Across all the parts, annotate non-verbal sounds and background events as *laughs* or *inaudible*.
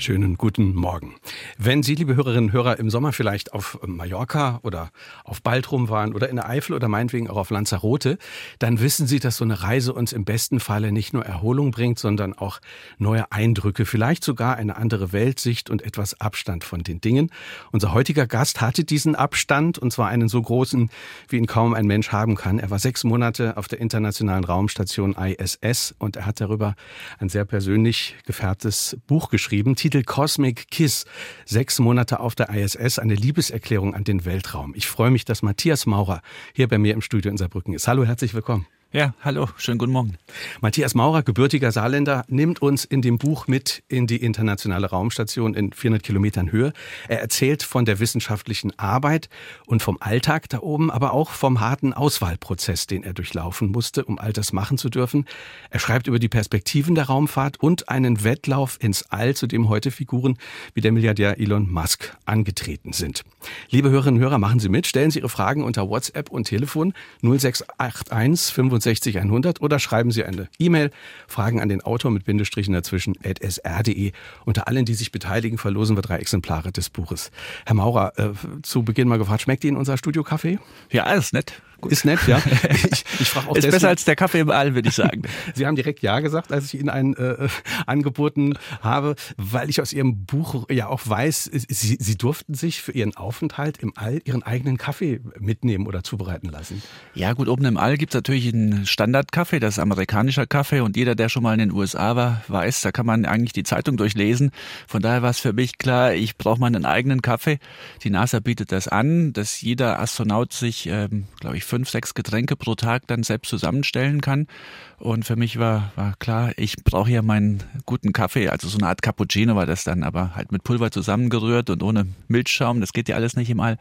Schönen guten Morgen. Wenn Sie, liebe Hörerinnen und Hörer, im Sommer vielleicht auf Mallorca oder auf Baltrum waren oder in der Eifel oder meinetwegen auch auf Lanzarote, dann wissen Sie, dass so eine Reise uns im besten Falle nicht nur Erholung bringt, sondern auch neue Eindrücke, vielleicht sogar eine andere Weltsicht und etwas Abstand von den Dingen. Unser heutiger Gast hatte diesen Abstand und zwar einen so großen, wie ihn kaum ein Mensch haben kann. Er war sechs Monate auf der internationalen Raumstation ISS und er hat darüber ein sehr persönlich gefärbtes Buch geschrieben. Titel Cosmic Kiss. Sechs Monate auf der ISS, eine Liebeserklärung an den Weltraum. Ich freue mich, dass Matthias Maurer hier bei mir im Studio in Saarbrücken ist. Hallo, herzlich willkommen. Ja, hallo, schönen guten Morgen. Matthias Maurer, gebürtiger Saarländer, nimmt uns in dem Buch mit in die internationale Raumstation in 400 Kilometern Höhe. Er erzählt von der wissenschaftlichen Arbeit und vom Alltag da oben, aber auch vom harten Auswahlprozess, den er durchlaufen musste, um all das machen zu dürfen. Er schreibt über die Perspektiven der Raumfahrt und einen Wettlauf ins All, zu dem heute Figuren wie der Milliardär Elon Musk angetreten sind. Liebe Hörerinnen und Hörer, machen Sie mit, stellen Sie Ihre Fragen unter WhatsApp und Telefon 0681 65 100 oder schreiben Sie eine E-Mail, Fragen an den Autor mit Bindestrichen dazwischen at sr.de. Unter allen, die sich beteiligen, verlosen wir drei Exemplare des Buches. Herr Maurer, äh, zu Beginn mal gefragt, schmeckt Ihnen unser Studio-Kaffee? Ja, alles nett. Gut. Ist nett, ja. *laughs* Ich, ich frage auch Ist deswegen, besser als der Kaffee im All, würde ich sagen. *laughs* Sie haben direkt Ja gesagt, als ich Ihnen einen äh, angeboten habe, weil ich aus Ihrem Buch ja auch weiß, Sie, Sie durften sich für Ihren Aufenthalt im All Ihren eigenen Kaffee mitnehmen oder zubereiten lassen. Ja gut, oben im All gibt es natürlich einen Standardkaffee, das ist amerikanischer Kaffee und jeder, der schon mal in den USA war, weiß, da kann man eigentlich die Zeitung durchlesen. Von daher war es für mich klar, ich brauche meinen eigenen Kaffee. Die NASA bietet das an, dass jeder Astronaut sich, ähm, glaube ich, fünf, sechs Getränke pro Tag dann selbst zusammenstellen kann. Und für mich war, war klar, ich brauche ja meinen guten Kaffee, also so eine Art Cappuccino war das dann, aber halt mit Pulver zusammengerührt und ohne Milchschaum, das geht ja alles nicht im All.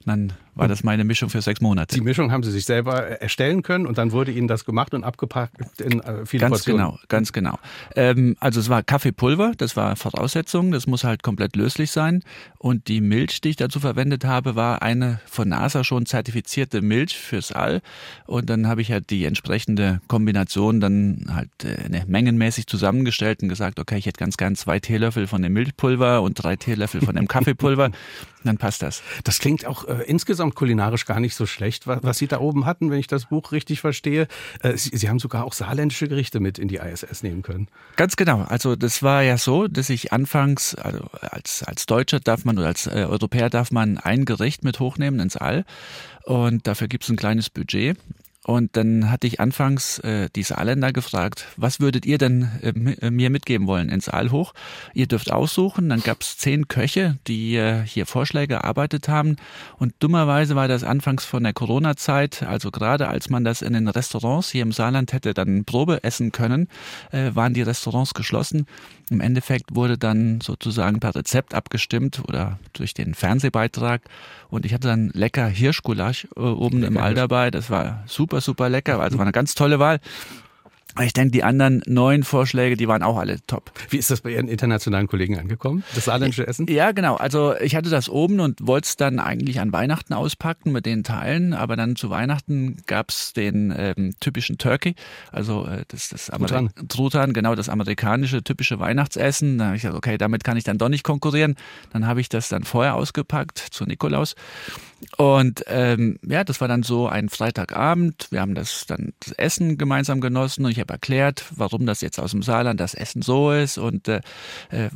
Und dann war das meine Mischung für sechs Monate. Die Mischung haben Sie sich selber erstellen können und dann wurde Ihnen das gemacht und abgepackt in äh, viele ganz Portionen. Genau, ganz genau. Ähm, also es war Kaffeepulver, das war Voraussetzung, das muss halt komplett löslich sein. Und die Milch, die ich dazu verwendet habe, war eine von NASA schon zertifizierte Milch fürs All. Und dann habe ich halt die entsprechende Kombination dann halt äh, ne, mengenmäßig zusammengestellt und gesagt, okay, ich hätte ganz gern zwei Teelöffel von dem Milchpulver und drei Teelöffel von dem *laughs* Kaffeepulver. Dann passt das. Das klingt auch äh, insgesamt kulinarisch gar nicht so schlecht, was, was, Sie da oben hatten, wenn ich das Buch richtig verstehe. Äh, Sie, Sie, haben sogar auch saarländische Gerichte mit in die ISS nehmen können. Ganz genau. Also das war ja so, dass ich anfangs, also als, als Deutscher darf man oder als äh, Europäer darf man ein Gericht mit hochnehmen ins All. Und dafür gibt es ein kleines Budget. Und dann hatte ich anfangs äh, die Saarländer gefragt, was würdet ihr denn äh, äh mir mitgeben wollen ins All hoch? Ihr dürft aussuchen. Dann gab es zehn Köche, die äh, hier Vorschläge erarbeitet haben. Und dummerweise war das anfangs von der Corona-Zeit, also gerade als man das in den Restaurants hier im Saarland hätte dann Probe essen können, äh, waren die Restaurants geschlossen. Im Endeffekt wurde dann sozusagen per Rezept abgestimmt oder durch den Fernsehbeitrag. Und ich hatte dann lecker Hirschgulasch äh, oben lecker im All dabei. Das war super super, super lecker. Also war eine ganz tolle Wahl. Ich denke, die anderen neun Vorschläge, die waren auch alle top. Wie ist das bei Ihren internationalen Kollegen angekommen, das saarländische Essen? Ja, genau. Also ich hatte das oben und wollte es dann eigentlich an Weihnachten auspacken mit den Teilen, aber dann zu Weihnachten gab es den ähm, typischen Turkey, also äh, das, das Truthahn. Truthahn, genau, das amerikanische typische Weihnachtsessen. Da habe ich gesagt, okay, damit kann ich dann doch nicht konkurrieren. Dann habe ich das dann vorher ausgepackt zu Nikolaus und ähm, ja, das war dann so ein Freitagabend. Wir haben das dann das Essen gemeinsam genossen und ich habe erklärt, warum das jetzt aus dem Saarland das Essen so ist und äh, äh,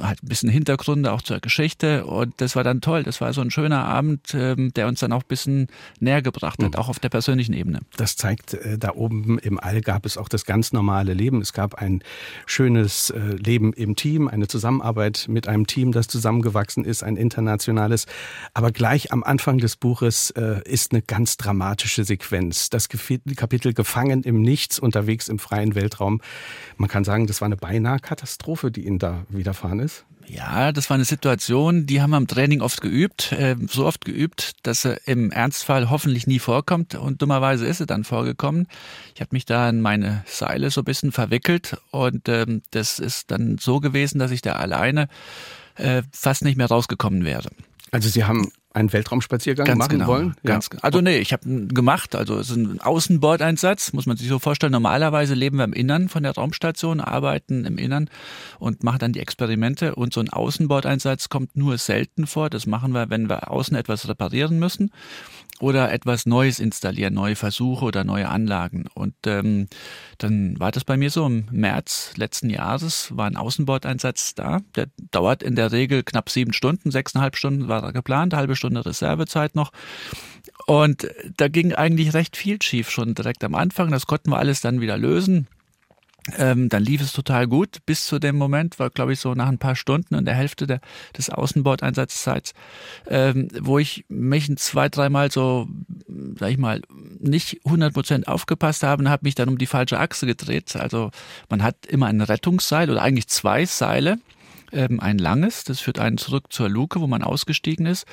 halt ein bisschen Hintergründe auch zur Geschichte. Und das war dann toll. Das war so ein schöner Abend, äh, der uns dann auch ein bisschen näher gebracht hat, mhm. auch auf der persönlichen Ebene. Das zeigt, äh, da oben im All gab es auch das ganz normale Leben. Es gab ein schönes äh, Leben im Team, eine Zusammenarbeit mit einem Team, das zusammengewachsen ist, ein internationales. Aber gleich am Anfang Anfang des Buches äh, ist eine ganz dramatische Sequenz. Das Kapitel Gefangen im Nichts, unterwegs im freien Weltraum. Man kann sagen, das war eine beinahe Katastrophe, die Ihnen da widerfahren ist. Ja, das war eine Situation, die haben wir im Training oft geübt, äh, so oft geübt, dass sie im Ernstfall hoffentlich nie vorkommt und dummerweise ist sie dann vorgekommen. Ich habe mich da in meine Seile so ein bisschen verwickelt und ähm, das ist dann so gewesen, dass ich da alleine äh, fast nicht mehr rausgekommen wäre. Also Sie haben einen Weltraumspaziergang Ganz machen genau, wollen? Ganz, ja. Also nee, ich habe gemacht. Also es ist ein Außenbordeinsatz, muss man sich so vorstellen. Normalerweise leben wir im Innern von der Raumstation, arbeiten im Innern und machen dann die Experimente. Und so ein Außenbordeinsatz kommt nur selten vor. Das machen wir, wenn wir außen etwas reparieren müssen oder etwas Neues installieren, neue Versuche oder neue Anlagen. Und ähm, dann war das bei mir so im März letzten Jahres, war ein Außenbordeinsatz da. Der dauert in der Regel knapp sieben Stunden, sechseinhalb Stunden war da geplant, halbe Stunde Reservezeit noch. Und da ging eigentlich recht viel schief schon direkt am Anfang. Das konnten wir alles dann wieder lösen. Ähm, dann lief es total gut bis zu dem Moment, war glaube ich so nach ein paar Stunden und der Hälfte der, des Außenbordeinsatzzeits, ähm, wo ich mich zwei, dreimal so, sag ich mal, nicht 100 Prozent aufgepasst habe und habe mich dann um die falsche Achse gedreht. Also man hat immer ein Rettungsseil oder eigentlich zwei Seile ähm, ein langes, das führt einen zurück zur Luke, wo man ausgestiegen ist.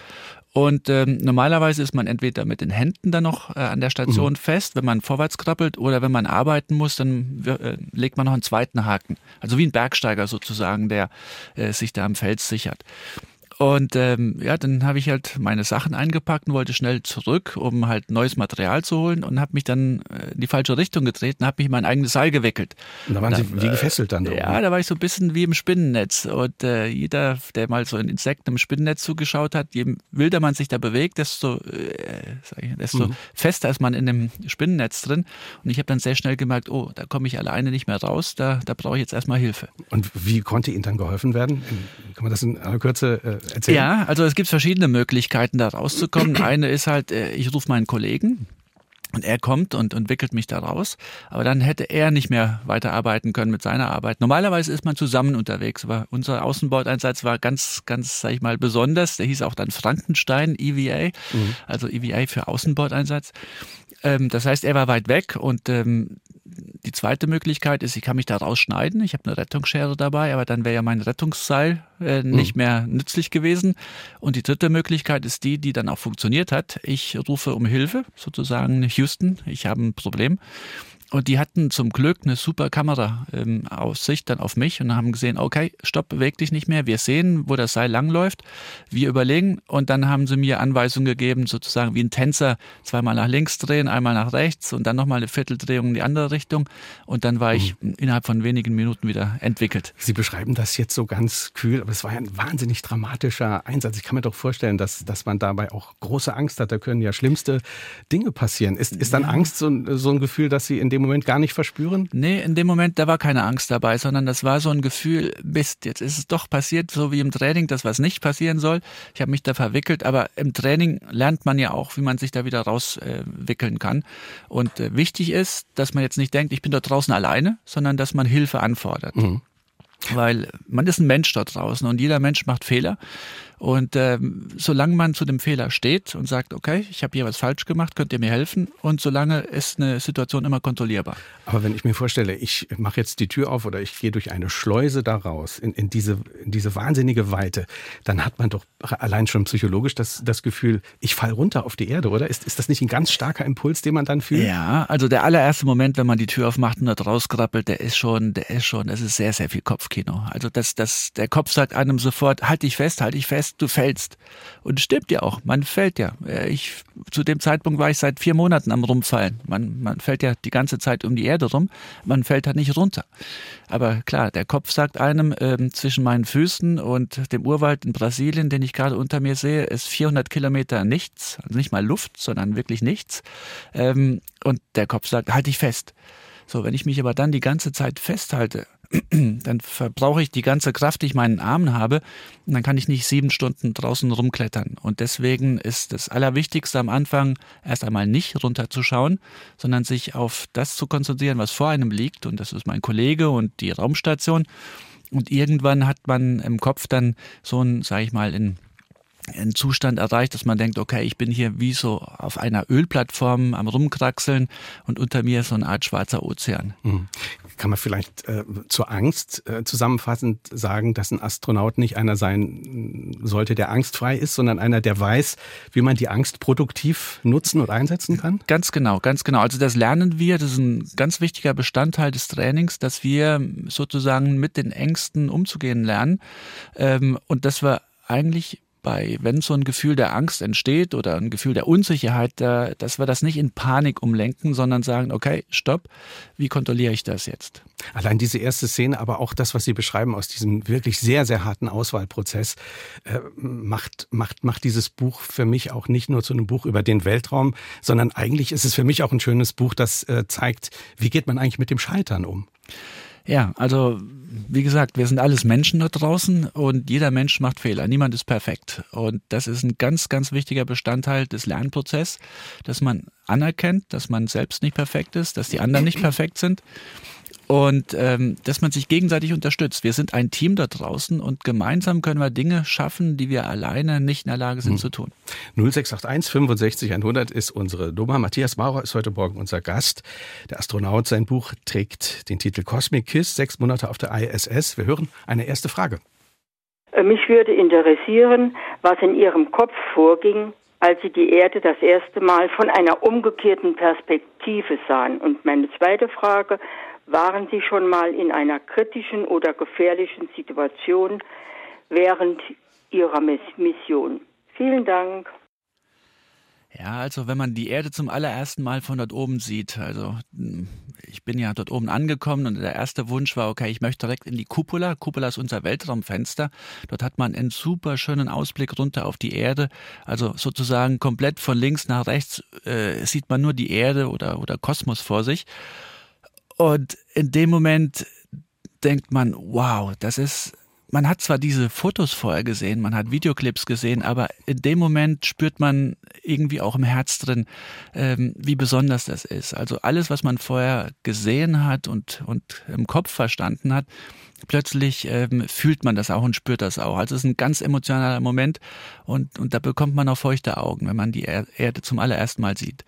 Und ähm, normalerweise ist man entweder mit den Händen dann noch äh, an der Station mhm. fest, wenn man vorwärts krabbelt, oder wenn man arbeiten muss, dann äh, legt man noch einen zweiten Haken. Also wie ein Bergsteiger sozusagen, der äh, sich da am Fels sichert. Und ähm, ja, dann habe ich halt meine Sachen eingepackt und wollte schnell zurück, um halt neues Material zu holen und habe mich dann äh, in die falsche Richtung gedreht und habe mich in mein eigenes Seil gewickelt. Und da waren und Sie wie gefesselt dann? Da ja, oben. da war ich so ein bisschen wie im Spinnennetz. Und äh, jeder, der mal so ein Insekten im Spinnennetz zugeschaut hat, je wilder man sich da bewegt, desto, äh, ich, desto mhm. fester ist man in dem Spinnennetz drin. Und ich habe dann sehr schnell gemerkt, oh, da komme ich alleine nicht mehr raus, da, da brauche ich jetzt erstmal Hilfe. Und wie konnte Ihnen dann geholfen werden? Kann man das in aller Kürze äh, erzählen? Ja, also es gibt verschiedene Möglichkeiten, da rauszukommen. *clears throat* Eine ist halt, äh, ich rufe meinen Kollegen, und er kommt und entwickelt mich da raus. Aber dann hätte er nicht mehr weiterarbeiten können mit seiner Arbeit. Normalerweise ist man zusammen unterwegs. Aber unser Außenbordeinsatz war ganz, ganz, sag ich mal, besonders. Der hieß auch dann Frankenstein EVA, mhm. also EVA für Außenbordeinsatz. Ähm, das heißt, er war weit weg und ähm, die zweite Möglichkeit ist, ich kann mich da rausschneiden. Ich habe eine Rettungsschere dabei, aber dann wäre ja mein Rettungsseil äh, nicht mhm. mehr nützlich gewesen. Und die dritte Möglichkeit ist die, die dann auch funktioniert hat. Ich rufe um Hilfe, sozusagen Houston, ich habe ein Problem. Und die hatten zum Glück eine super Kamera ähm, aus Sicht dann auf mich und haben gesehen, okay, stopp, beweg dich nicht mehr. Wir sehen, wo das Seil langläuft. Wir überlegen und dann haben sie mir Anweisungen gegeben, sozusagen wie ein Tänzer, zweimal nach links drehen, einmal nach rechts und dann nochmal eine Vierteldrehung in die andere Richtung. Und dann war ich mhm. innerhalb von wenigen Minuten wieder entwickelt. Sie beschreiben das jetzt so ganz kühl, aber es war ein wahnsinnig dramatischer Einsatz. Ich kann mir doch vorstellen, dass, dass man dabei auch große Angst hat. Da können ja schlimmste Dinge passieren. Ist, ist dann Angst so, so ein Gefühl, dass Sie in dem dem Moment gar nicht verspüren? Nee, in dem Moment, da war keine Angst dabei, sondern das war so ein Gefühl, Mist, jetzt ist es doch passiert, so wie im Training, das was nicht passieren soll. Ich habe mich da verwickelt, aber im Training lernt man ja auch, wie man sich da wieder rauswickeln äh, kann. Und äh, wichtig ist, dass man jetzt nicht denkt, ich bin da draußen alleine, sondern dass man Hilfe anfordert. Mhm. Weil man ist ein Mensch da draußen und jeder Mensch macht Fehler. Und ähm, solange man zu dem Fehler steht und sagt, okay, ich habe hier was falsch gemacht, könnt ihr mir helfen? Und solange ist eine Situation immer kontrollierbar. Aber wenn ich mir vorstelle, ich mache jetzt die Tür auf oder ich gehe durch eine Schleuse da raus, in, in, diese, in diese wahnsinnige Weite, dann hat man doch allein schon psychologisch das, das Gefühl, ich fall runter auf die Erde, oder? Ist, ist das nicht ein ganz starker Impuls, den man dann fühlt? Ja, also der allererste Moment, wenn man die Tür aufmacht und da rauskrabbelt, der ist schon, der ist schon, das ist sehr, sehr viel Kopfkino. Also das, das, der Kopf sagt einem sofort, halt dich fest, halt dich fest fest, du fällst. Und stimmt ja auch, man fällt ja. Äh, ich, zu dem Zeitpunkt war ich seit vier Monaten am Rumfallen. Man, man fällt ja die ganze Zeit um die Erde rum, man fällt halt nicht runter. Aber klar, der Kopf sagt einem, äh, zwischen meinen Füßen und dem Urwald in Brasilien, den ich gerade unter mir sehe, ist 400 Kilometer nichts, also nicht mal Luft, sondern wirklich nichts. Ähm, und der Kopf sagt, halt dich fest. So, wenn ich mich aber dann die ganze Zeit festhalte, *clears throat* dann verbrauche ich die ganze Kraft, die ich meinen Armen habe, und dann kann ich nicht sieben Stunden draußen rumklettern. Und deswegen ist das Allerwichtigste am Anfang erst einmal nicht runterzuschauen, sondern sich auf das zu konzentrieren, was vor einem liegt. Und das ist mein Kollege und die Raumstation. Und irgendwann hat man im Kopf dann so ein, sage ich mal, in einen Zustand erreicht, dass man denkt, okay, ich bin hier wie so auf einer Ölplattform am Rumkraxeln und unter mir ist so eine Art schwarzer Ozean. Mhm. Kann man vielleicht äh, zur Angst äh, zusammenfassend sagen, dass ein Astronaut nicht einer sein sollte, der angstfrei ist, sondern einer, der weiß, wie man die Angst produktiv nutzen und einsetzen kann? Ganz genau, ganz genau. Also das lernen wir, das ist ein ganz wichtiger Bestandteil des Trainings, dass wir sozusagen mit den Ängsten umzugehen lernen ähm, und dass wir eigentlich bei, wenn so ein Gefühl der Angst entsteht oder ein Gefühl der Unsicherheit, da, dass wir das nicht in Panik umlenken, sondern sagen, okay, stopp, wie kontrolliere ich das jetzt? Allein diese erste Szene, aber auch das, was Sie beschreiben aus diesem wirklich sehr, sehr harten Auswahlprozess, äh, macht, macht, macht dieses Buch für mich auch nicht nur zu einem Buch über den Weltraum, sondern eigentlich ist es für mich auch ein schönes Buch, das äh, zeigt, wie geht man eigentlich mit dem Scheitern um. Ja, also wie gesagt, wir sind alles Menschen da draußen und jeder Mensch macht Fehler. Niemand ist perfekt. Und das ist ein ganz, ganz wichtiger Bestandteil des Lernprozesses, dass man anerkennt, dass man selbst nicht perfekt ist, dass die anderen nicht perfekt sind und ähm, dass man sich gegenseitig unterstützt. Wir sind ein Team da draußen und gemeinsam können wir Dinge schaffen, die wir alleine nicht in der Lage sind hm. zu tun. 0681 65 100 ist unsere Nummer. Matthias Maurer ist heute Morgen unser Gast. Der Astronaut, sein Buch trägt den Titel Cosmic Kiss, sechs Monate auf der ISS. Wir hören eine erste Frage. Äh, mich würde interessieren, was in Ihrem Kopf vorging, als Sie die Erde das erste Mal von einer umgekehrten Perspektive sahen. Und meine zweite Frage, waren Sie schon mal in einer kritischen oder gefährlichen Situation während Ihrer Mission? Vielen Dank. Ja, also wenn man die Erde zum allerersten Mal von dort oben sieht, also hm, ich bin ja dort oben angekommen und der erste Wunsch war, okay, ich möchte direkt in die Cupola. Cupola ist unser Weltraumfenster. Dort hat man einen super schönen Ausblick runter auf die Erde. Also sozusagen komplett von links nach rechts äh, sieht man nur die Erde oder, oder Kosmos vor sich. Und in dem Moment denkt man, wow, das ist, man hat zwar diese Fotos vorher gesehen, man hat Videoclips gesehen, aber in dem Moment spürt man irgendwie auch im Herz drin, ähm, wie besonders das ist. Also alles, was man vorher gesehen hat und, und im Kopf verstanden hat, plötzlich ähm, fühlt man das auch und spürt das auch. Also es ist ein ganz emotionaler Moment und, und da bekommt man auch feuchte Augen, wenn man die Erde zum allerersten Mal sieht.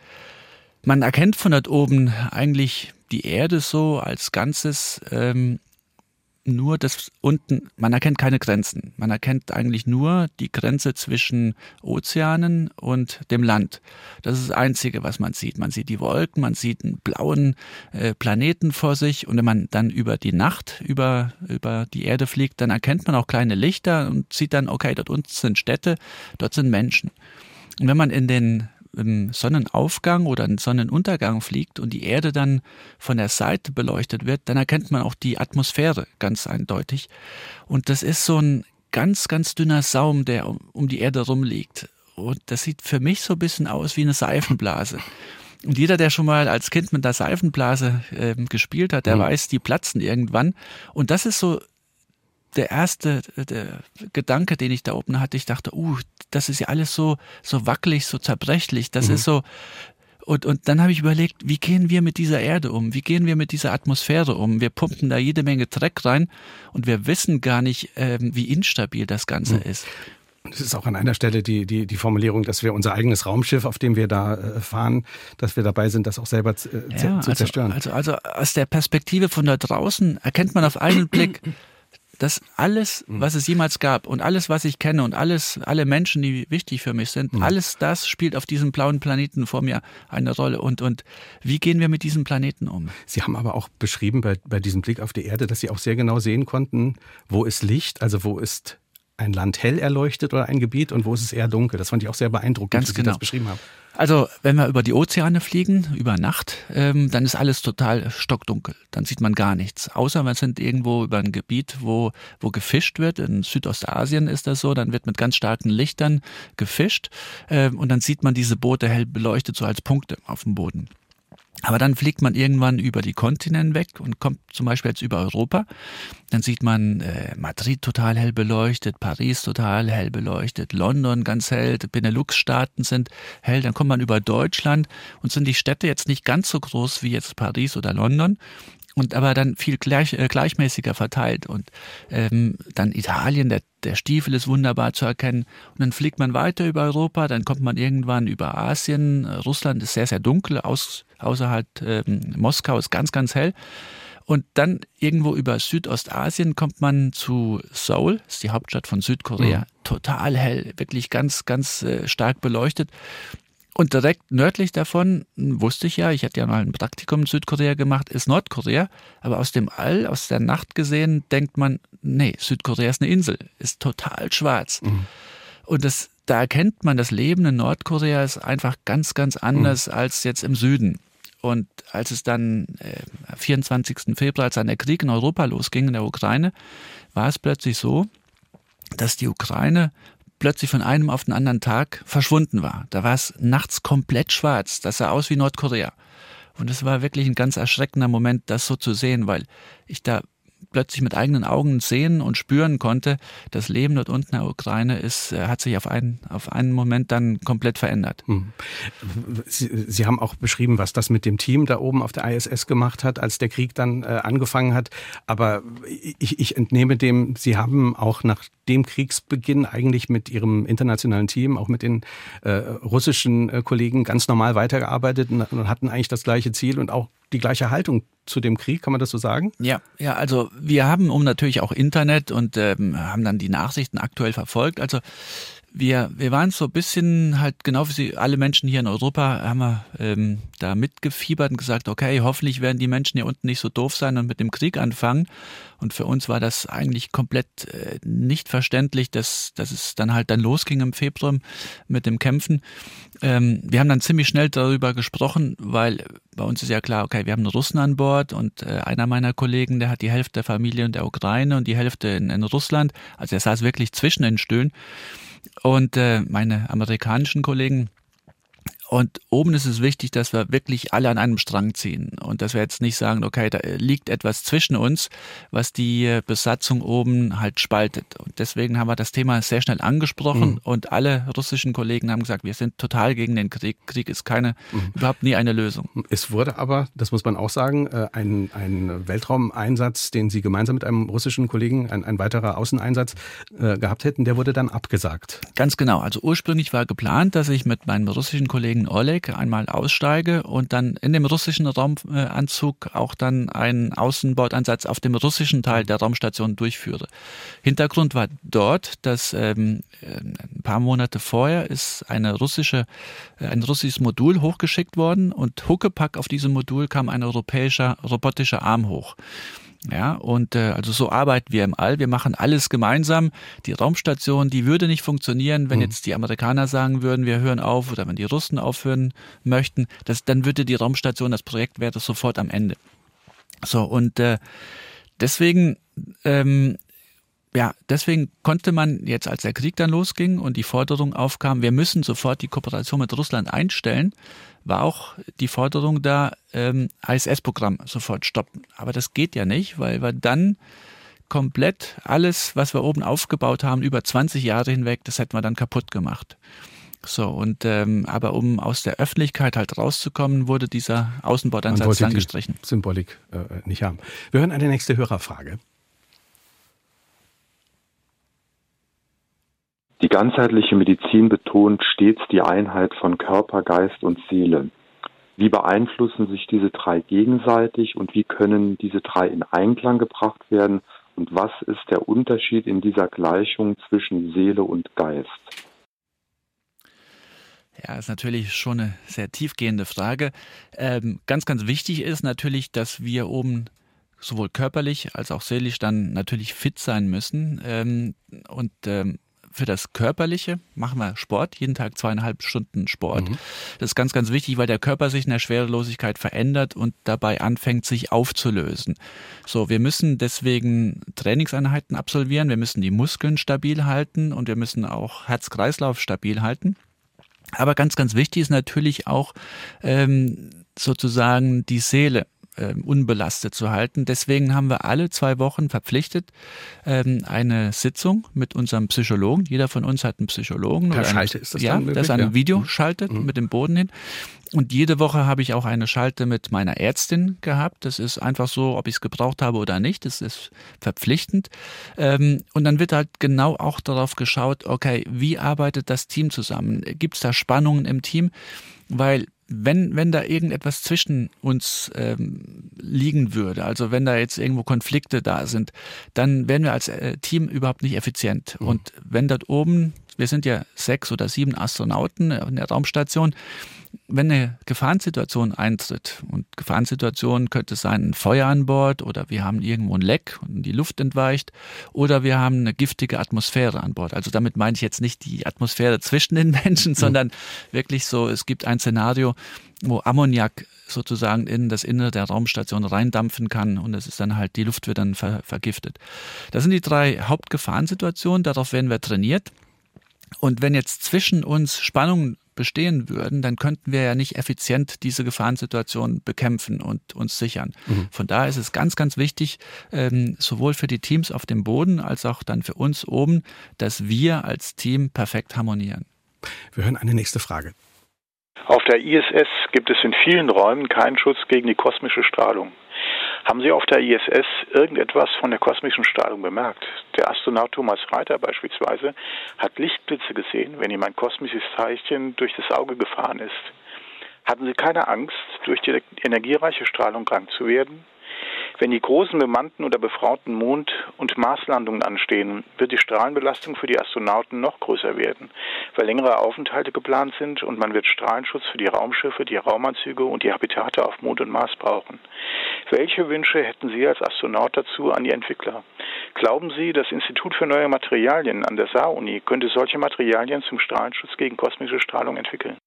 Man erkennt von dort oben eigentlich die Erde so als Ganzes ähm, nur das unten, man erkennt keine Grenzen. Man erkennt eigentlich nur die Grenze zwischen Ozeanen und dem Land. Das ist das Einzige, was man sieht. Man sieht die Wolken, man sieht einen blauen äh, Planeten vor sich und wenn man dann über die Nacht über, über die Erde fliegt, dann erkennt man auch kleine Lichter und sieht dann, okay, dort unten sind Städte, dort sind Menschen. Und wenn man in den im Sonnenaufgang oder einen Sonnenuntergang fliegt und die Erde dann von der Seite beleuchtet wird, dann erkennt man auch die Atmosphäre ganz eindeutig. Und das ist so ein ganz, ganz dünner Saum, der um, um die Erde rumliegt. Und das sieht für mich so ein bisschen aus wie eine Seifenblase. Und jeder, der schon mal als Kind mit der Seifenblase äh, gespielt hat, der mhm. weiß, die platzen irgendwann. Und das ist so der erste der Gedanke, den ich da oben hatte, ich dachte, uh, das ist ja alles so, so wackelig, so zerbrechlich. Das mhm. ist so, und, und dann habe ich überlegt, wie gehen wir mit dieser Erde um? Wie gehen wir mit dieser Atmosphäre um? Wir pumpen da jede Menge Dreck rein und wir wissen gar nicht, ähm, wie instabil das Ganze mhm. ist. Es ist auch an einer Stelle die, die, die Formulierung, dass wir unser eigenes Raumschiff, auf dem wir da äh, fahren, dass wir dabei sind, das auch selber zu, äh, ja, zu also, zerstören. Also, also aus der Perspektive von da draußen erkennt man auf einen Blick, dass alles, mhm. was es jemals gab und alles, was ich kenne und alles, alle Menschen, die wichtig für mich sind, mhm. alles das spielt auf diesem blauen Planeten vor mir eine Rolle. Und, und wie gehen wir mit diesem Planeten um? Sie haben aber auch beschrieben bei, bei diesem Blick auf die Erde, dass Sie auch sehr genau sehen konnten, wo ist Licht, also wo ist ein Land hell erleuchtet oder ein Gebiet und wo ist es eher dunkel. Das fand ich auch sehr beeindruckend, Ganz wie genau. Sie das beschrieben haben. Also wenn wir über die Ozeane fliegen, über Nacht, ähm, dann ist alles total stockdunkel. Dann sieht man gar nichts. Außer wir sind irgendwo über ein Gebiet, wo, wo gefischt wird. In Südostasien ist das so. Dann wird mit ganz starken Lichtern gefischt. Ähm, und dann sieht man diese Boote hell beleuchtet, so als Punkte auf dem Boden. Aber dann fliegt man irgendwann über die Kontinente weg und kommt zum Beispiel jetzt über Europa. Dann sieht man äh, Madrid total hell beleuchtet, Paris total hell beleuchtet, London ganz hell, Benelux-Staaten sind hell. Dann kommt man über Deutschland und sind die Städte jetzt nicht ganz so groß wie jetzt Paris oder London, und aber dann viel gleich, äh, gleichmäßiger verteilt. Und ähm, dann Italien, der, der Stiefel ist wunderbar zu erkennen. Und dann fliegt man weiter über Europa, dann kommt man irgendwann über Asien. Russland ist sehr, sehr dunkel, aus, außerhalb ähm, Moskau ist ganz, ganz hell. Und dann irgendwo über Südostasien kommt man zu Seoul, ist die Hauptstadt von Südkorea. Mhm. Total hell, wirklich ganz, ganz äh, stark beleuchtet. Und direkt nördlich davon wusste ich ja, ich hatte ja mal ein Praktikum in Südkorea gemacht, ist Nordkorea. Aber aus dem All, aus der Nacht gesehen, denkt man, nee, Südkorea ist eine Insel, ist total schwarz. Mhm. Und das, da erkennt man, das Leben in Nordkorea ist einfach ganz, ganz anders mhm. als jetzt im Süden. Und als es dann äh, 24. Februar, als dann der Krieg in Europa losging, in der Ukraine, war es plötzlich so, dass die Ukraine plötzlich von einem auf den anderen Tag verschwunden war. Da war es nachts komplett schwarz. Das sah aus wie Nordkorea. Und es war wirklich ein ganz erschreckender Moment, das so zu sehen, weil ich da plötzlich mit eigenen Augen sehen und spüren konnte, das Leben dort unten in der Ukraine ist, äh, hat sich auf einen, auf einen Moment dann komplett verändert. Hm. Sie, Sie haben auch beschrieben, was das mit dem Team da oben auf der ISS gemacht hat, als der Krieg dann äh, angefangen hat. Aber ich, ich entnehme dem, Sie haben auch nach dem Kriegsbeginn eigentlich mit Ihrem internationalen Team, auch mit den äh, russischen äh, Kollegen ganz normal weitergearbeitet und, und hatten eigentlich das gleiche Ziel und auch die gleiche Haltung zu dem Krieg, kann man das so sagen? Ja, ja, also wir haben um natürlich auch Internet und ähm, haben dann die Nachrichten aktuell verfolgt. Also wir, wir waren so ein bisschen halt, genau wie alle Menschen hier in Europa, haben wir ähm, da mitgefiebert und gesagt, okay, hoffentlich werden die Menschen hier unten nicht so doof sein und mit dem Krieg anfangen. Und für uns war das eigentlich komplett äh, nicht verständlich, dass, dass es dann halt dann losging im Februar mit dem Kämpfen. Ähm, wir haben dann ziemlich schnell darüber gesprochen, weil bei uns ist ja klar, okay, wir haben einen Russen an Bord und äh, einer meiner Kollegen, der hat die Hälfte der Familie in der Ukraine und die Hälfte in, in Russland. Also er saß wirklich zwischen den Stühlen. Und äh, meine amerikanischen Kollegen, und oben ist es wichtig, dass wir wirklich alle an einem Strang ziehen und dass wir jetzt nicht sagen, okay, da liegt etwas zwischen uns, was die Besatzung oben halt spaltet. Und deswegen haben wir das Thema sehr schnell angesprochen mhm. und alle russischen Kollegen haben gesagt, wir sind total gegen den Krieg. Krieg ist keine, mhm. überhaupt nie eine Lösung. Es wurde aber, das muss man auch sagen, äh, ein, ein Weltraumeinsatz, den Sie gemeinsam mit einem russischen Kollegen, ein, ein weiterer Außeneinsatz äh, gehabt hätten, der wurde dann abgesagt. Ganz genau. Also ursprünglich war geplant, dass ich mit meinem russischen Kollegen in Oleg einmal aussteige und dann in dem russischen Raumanzug auch dann einen Außenbordansatz auf dem russischen Teil der Raumstation durchführe. Hintergrund war dort, dass ähm, ein paar Monate vorher ist eine russische, ein russisches Modul hochgeschickt worden und Huckepack auf diesem Modul kam ein europäischer robotischer Arm hoch. Ja, und äh, also so arbeiten wir im All. Wir machen alles gemeinsam. Die Raumstation, die würde nicht funktionieren, wenn mhm. jetzt die Amerikaner sagen würden, wir hören auf oder wenn die Russen aufhören möchten. Das, dann würde die Raumstation, das Projekt wäre sofort am Ende. So, und äh, deswegen ähm, ja, deswegen konnte man jetzt, als der Krieg dann losging und die Forderung aufkam, wir müssen sofort die Kooperation mit Russland einstellen, war auch die Forderung da, ähm, ISS-Programm sofort stoppen. Aber das geht ja nicht, weil wir dann komplett alles, was wir oben aufgebaut haben, über 20 Jahre hinweg, das hätten wir dann kaputt gemacht. So, und ähm, aber um aus der Öffentlichkeit halt rauszukommen, wurde dieser Außenbordansatz dann gestrichen. Symbolik äh, nicht haben. Wir hören eine nächste Hörerfrage. Die ganzheitliche Medizin betont stets die Einheit von Körper, Geist und Seele. Wie beeinflussen sich diese drei gegenseitig und wie können diese drei in Einklang gebracht werden? Und was ist der Unterschied in dieser Gleichung zwischen Seele und Geist? Ja, ist natürlich schon eine sehr tiefgehende Frage. Ähm, ganz, ganz wichtig ist natürlich, dass wir oben sowohl körperlich als auch seelisch dann natürlich fit sein müssen. Ähm, und ähm, für das Körperliche machen wir Sport, jeden Tag zweieinhalb Stunden Sport. Mhm. Das ist ganz, ganz wichtig, weil der Körper sich in der Schwerelosigkeit verändert und dabei anfängt, sich aufzulösen. So, wir müssen deswegen Trainingseinheiten absolvieren, wir müssen die Muskeln stabil halten und wir müssen auch Herz-Kreislauf stabil halten. Aber ganz, ganz wichtig ist natürlich auch ähm, sozusagen die Seele äh, unbelastet zu halten. Deswegen haben wir alle zwei Wochen verpflichtet ähm, eine Sitzung mit unserem Psychologen. Jeder von uns hat einen Psychologen. Per Schalte ist das ja, dann möglich? das ein Video mhm. schaltet mhm. mit dem Boden hin. Und jede Woche habe ich auch eine Schalte mit meiner Ärztin gehabt. Das ist einfach so, ob ich es gebraucht habe oder nicht. Das ist verpflichtend. Ähm, und dann wird halt genau auch darauf geschaut, okay, wie arbeitet das Team zusammen? Gibt es da Spannungen im Team? Weil wenn, wenn da irgendetwas zwischen uns ähm, liegen würde, also wenn da jetzt irgendwo Konflikte da sind, dann wären wir als äh, Team überhaupt nicht effizient. Mhm. Und wenn dort oben, wir sind ja sechs oder sieben Astronauten in der Raumstation, wenn eine Gefahrensituation eintritt, und Gefahrensituation könnte sein ein Feuer an Bord oder wir haben irgendwo ein Leck und die Luft entweicht oder wir haben eine giftige Atmosphäre an Bord. Also damit meine ich jetzt nicht die Atmosphäre zwischen den *laughs* Menschen, sondern wirklich so, es gibt ein Szenario, wo Ammoniak sozusagen in das Innere der Raumstation reindampfen kann und es ist dann halt, die Luft wird dann ver vergiftet. Das sind die drei Hauptgefahrensituationen, darauf werden wir trainiert. Und wenn jetzt zwischen uns Spannungen bestehen würden, dann könnten wir ja nicht effizient diese Gefahrensituation bekämpfen und uns sichern. Mhm. Von daher ist es ganz, ganz wichtig, ähm, sowohl für die Teams auf dem Boden als auch dann für uns oben, dass wir als Team perfekt harmonieren. Wir hören eine nächste Frage. Auf der ISS gibt es in vielen Räumen keinen Schutz gegen die kosmische Strahlung. Haben Sie auf der ISS irgendetwas von der kosmischen Strahlung bemerkt? Der Astronaut Thomas Reiter beispielsweise hat Lichtblitze gesehen, wenn ihm ein kosmisches Teilchen durch das Auge gefahren ist. Hatten Sie keine Angst, durch die energiereiche Strahlung krank zu werden? Wenn die großen bemannten oder befrauten Mond- und Marslandungen anstehen, wird die Strahlenbelastung für die Astronauten noch größer werden, weil längere Aufenthalte geplant sind und man wird Strahlenschutz für die Raumschiffe, die Raumanzüge und die Habitate auf Mond und Mars brauchen. Welche Wünsche hätten Sie als Astronaut dazu an die Entwickler? Glauben Sie, das Institut für neue Materialien an der Saar-Uni könnte solche Materialien zum Strahlenschutz gegen kosmische Strahlung entwickeln?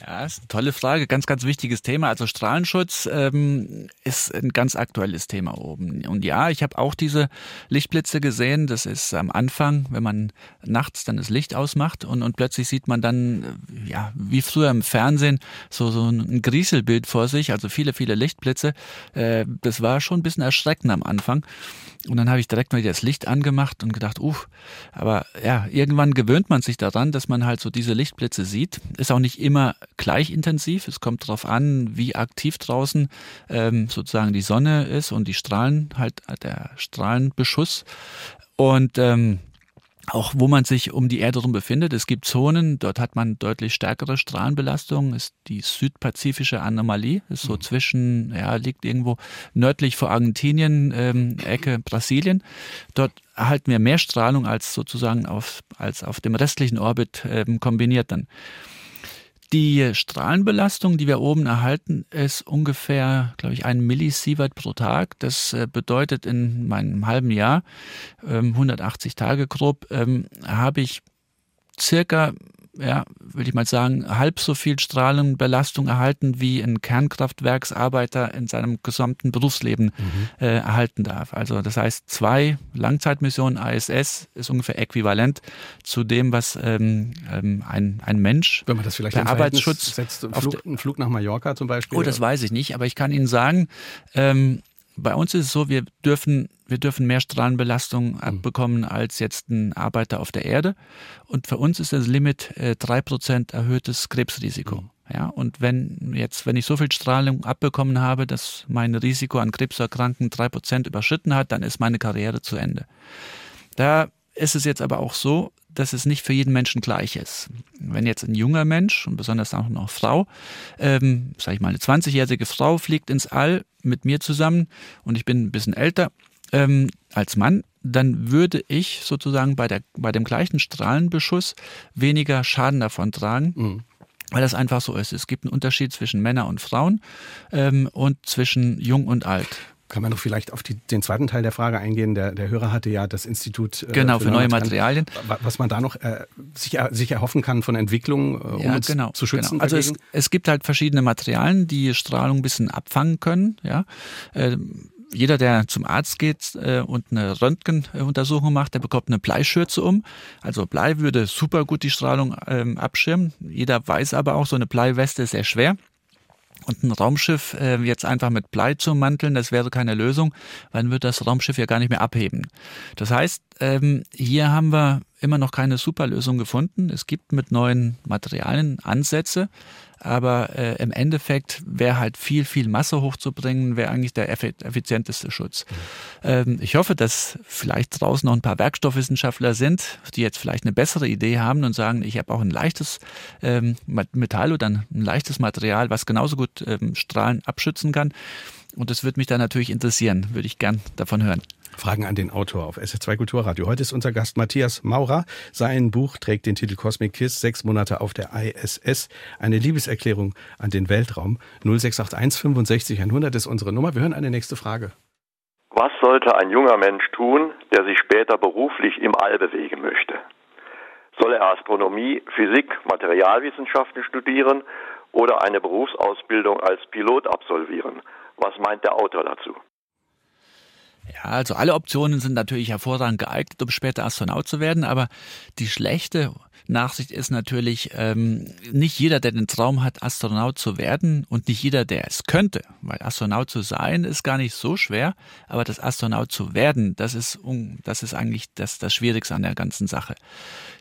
Ja, ist eine tolle Frage, ganz, ganz wichtiges Thema. Also Strahlenschutz ähm, ist ein ganz aktuelles Thema oben. Und ja, ich habe auch diese Lichtblitze gesehen. Das ist am Anfang, wenn man nachts dann das Licht ausmacht und, und plötzlich sieht man dann, äh, ja, wie früher im Fernsehen, so, so ein Grieselbild vor sich, also viele, viele Lichtblitze. Äh, das war schon ein bisschen erschreckend am Anfang. Und dann habe ich direkt mal das Licht angemacht und gedacht, uff, aber ja, irgendwann gewöhnt man sich daran, dass man halt so diese Lichtblitze sieht. Ist auch nicht immer gleich intensiv. Es kommt darauf an, wie aktiv draußen ähm, sozusagen die Sonne ist und die Strahlen, halt der Strahlenbeschuss. Und ähm, auch wo man sich um die Erde herum befindet. Es gibt Zonen, dort hat man deutlich stärkere Strahlenbelastung, ist die südpazifische Anomalie, ist so mhm. zwischen, ja, liegt irgendwo nördlich vor Argentinien, ähm, Ecke Brasilien. Dort erhalten wir mehr Strahlung als sozusagen auf, als auf dem restlichen Orbit ähm, kombiniert dann. Die Strahlenbelastung, die wir oben erhalten, ist ungefähr, glaube ich, ein Millisievert pro Tag. Das äh, bedeutet, in meinem halben Jahr, 180 ähm, Tage grob, ähm, habe ich circa ja, würde ich mal sagen, halb so viel Strahlenbelastung erhalten, wie ein Kernkraftwerksarbeiter in seinem gesamten Berufsleben mhm. äh, erhalten darf. Also das heißt, zwei Langzeitmissionen ISS ist ungefähr äquivalent zu dem, was ähm, ähm, ein, ein Mensch Wenn man das vielleicht bei Arbeitsschutz setzt, Flug, Flug nach Mallorca zum Beispiel. Oh, das weiß ich nicht, aber ich kann Ihnen sagen, ähm, bei uns ist es so, wir dürfen, wir dürfen mehr Strahlenbelastung mhm. abbekommen als jetzt ein Arbeiter auf der Erde. Und für uns ist das Limit äh, drei Prozent erhöhtes Krebsrisiko. Mhm. Ja, und wenn jetzt, wenn ich so viel Strahlung abbekommen habe, dass mein Risiko an Krebserkrankungen drei Prozent überschritten hat, dann ist meine Karriere zu Ende. Da ist es jetzt aber auch so, dass es nicht für jeden Menschen gleich ist. Wenn jetzt ein junger Mensch und besonders auch noch Frau, ähm, sage ich mal eine 20-jährige Frau fliegt ins All mit mir zusammen und ich bin ein bisschen älter ähm, als Mann, dann würde ich sozusagen bei, der, bei dem gleichen Strahlenbeschuss weniger Schaden davon tragen. Mhm weil das einfach so ist. Es gibt einen Unterschied zwischen Männern und Frauen ähm, und zwischen jung und alt. Kann man noch vielleicht auf die, den zweiten Teil der Frage eingehen? Der, der Hörer hatte ja das Institut äh, genau, für, für neue Materialien. Was man da noch äh, sich, sich erhoffen kann von Entwicklung, äh, um ja, uns genau, zu schützen. Genau. Also es, es, gibt halt verschiedene Materialien, die Strahlung ein bisschen abfangen können. Ja. Äh, jeder, der zum Arzt geht äh, und eine Röntgenuntersuchung macht, der bekommt eine Bleischürze um. Also Blei würde super gut die Strahlung ähm, abschirmen. Jeder weiß aber auch, so eine Bleiweste ist sehr schwer. Und ein Raumschiff äh, jetzt einfach mit Blei zu manteln, das wäre keine Lösung, weil dann wird das Raumschiff ja gar nicht mehr abheben. Das heißt, ähm, hier haben wir immer noch keine Superlösung gefunden. Es gibt mit neuen Materialien Ansätze, aber äh, im Endeffekt wäre halt viel, viel Masse hochzubringen, wäre eigentlich der effizienteste Schutz. Ähm, ich hoffe, dass vielleicht draußen noch ein paar Werkstoffwissenschaftler sind, die jetzt vielleicht eine bessere Idee haben und sagen, ich habe auch ein leichtes ähm, Metall oder ein, ein leichtes Material, was genauso gut ähm, Strahlen abschützen kann. Und das würde mich dann natürlich interessieren, würde ich gern davon hören. Fragen an den Autor auf SF2 Kulturradio. Heute ist unser Gast Matthias Maurer. Sein Buch trägt den Titel Cosmic Kiss, sechs Monate auf der ISS. Eine Liebeserklärung an den Weltraum. 0681 65 100 ist unsere Nummer. Wir hören eine nächste Frage. Was sollte ein junger Mensch tun, der sich später beruflich im All bewegen möchte? Soll er Astronomie, Physik, Materialwissenschaften studieren oder eine Berufsausbildung als Pilot absolvieren? Was meint der Autor dazu? Ja, also alle Optionen sind natürlich hervorragend geeignet, um später Astronaut zu werden, aber die schlechte Nachsicht ist natürlich, ähm, nicht jeder, der den Traum hat, Astronaut zu werden und nicht jeder, der es könnte, weil Astronaut zu sein ist gar nicht so schwer, aber das Astronaut zu werden, das ist, das ist eigentlich das, das Schwierigste an der ganzen Sache.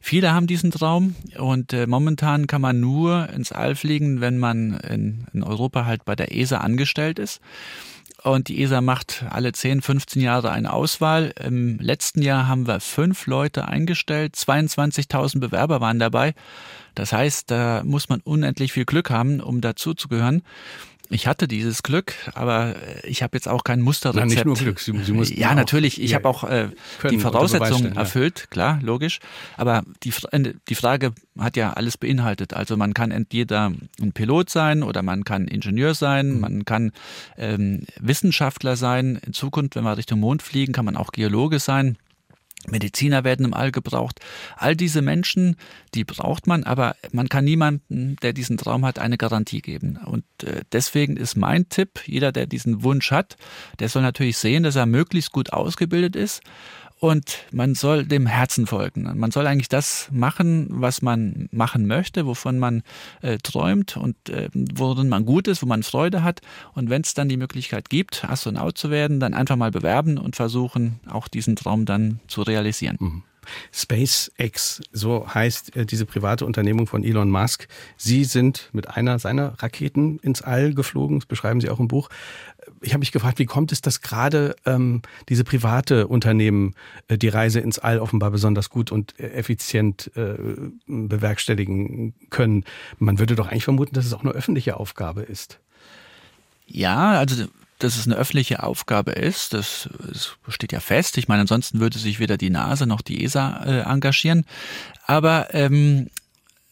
Viele haben diesen Traum und äh, momentan kann man nur ins All fliegen, wenn man in, in Europa halt bei der ESA angestellt ist. Und die ESA macht alle 10, 15 Jahre eine Auswahl. Im letzten Jahr haben wir fünf Leute eingestellt, 22.000 Bewerber waren dabei. Das heißt, da muss man unendlich viel Glück haben, um dazuzugehören. Ich hatte dieses Glück, aber ich habe jetzt auch kein Musterrezept. Nein, nicht nur Glück. Sie, Sie mussten ja, natürlich. Ich habe auch äh, die Voraussetzungen erfüllt, ja. klar, logisch. Aber die, die Frage hat ja alles beinhaltet. Also man kann entweder ein Pilot sein oder man kann Ingenieur sein, mhm. man kann ähm, Wissenschaftler sein. In Zukunft, wenn wir Richtung Mond fliegen, kann man auch Geologe sein. Mediziner werden im All gebraucht. All diese Menschen, die braucht man, aber man kann niemandem, der diesen Traum hat, eine Garantie geben. Und äh, deswegen ist mein Tipp, jeder, der diesen Wunsch hat, der soll natürlich sehen, dass er möglichst gut ausgebildet ist und man soll dem Herzen folgen. Man soll eigentlich das machen, was man machen möchte, wovon man äh, träumt und äh, worin man gut ist, wo man Freude hat. Und wenn es dann die Möglichkeit gibt, Astronaut zu werden, dann einfach mal bewerben und versuchen, auch diesen Traum dann zu realisieren. Mhm. SpaceX, so heißt äh, diese private Unternehmung von Elon Musk. Sie sind mit einer seiner Raketen ins All geflogen, das beschreiben Sie auch im Buch. Ich habe mich gefragt, wie kommt es, dass gerade ähm, diese private Unternehmen äh, die Reise ins All offenbar besonders gut und äh, effizient äh, bewerkstelligen können? Man würde doch eigentlich vermuten, dass es auch eine öffentliche Aufgabe ist. Ja, also dass es eine öffentliche Aufgabe ist, das, das steht ja fest. Ich meine, ansonsten würde sich weder die NASA noch die ESA äh, engagieren. Aber ähm,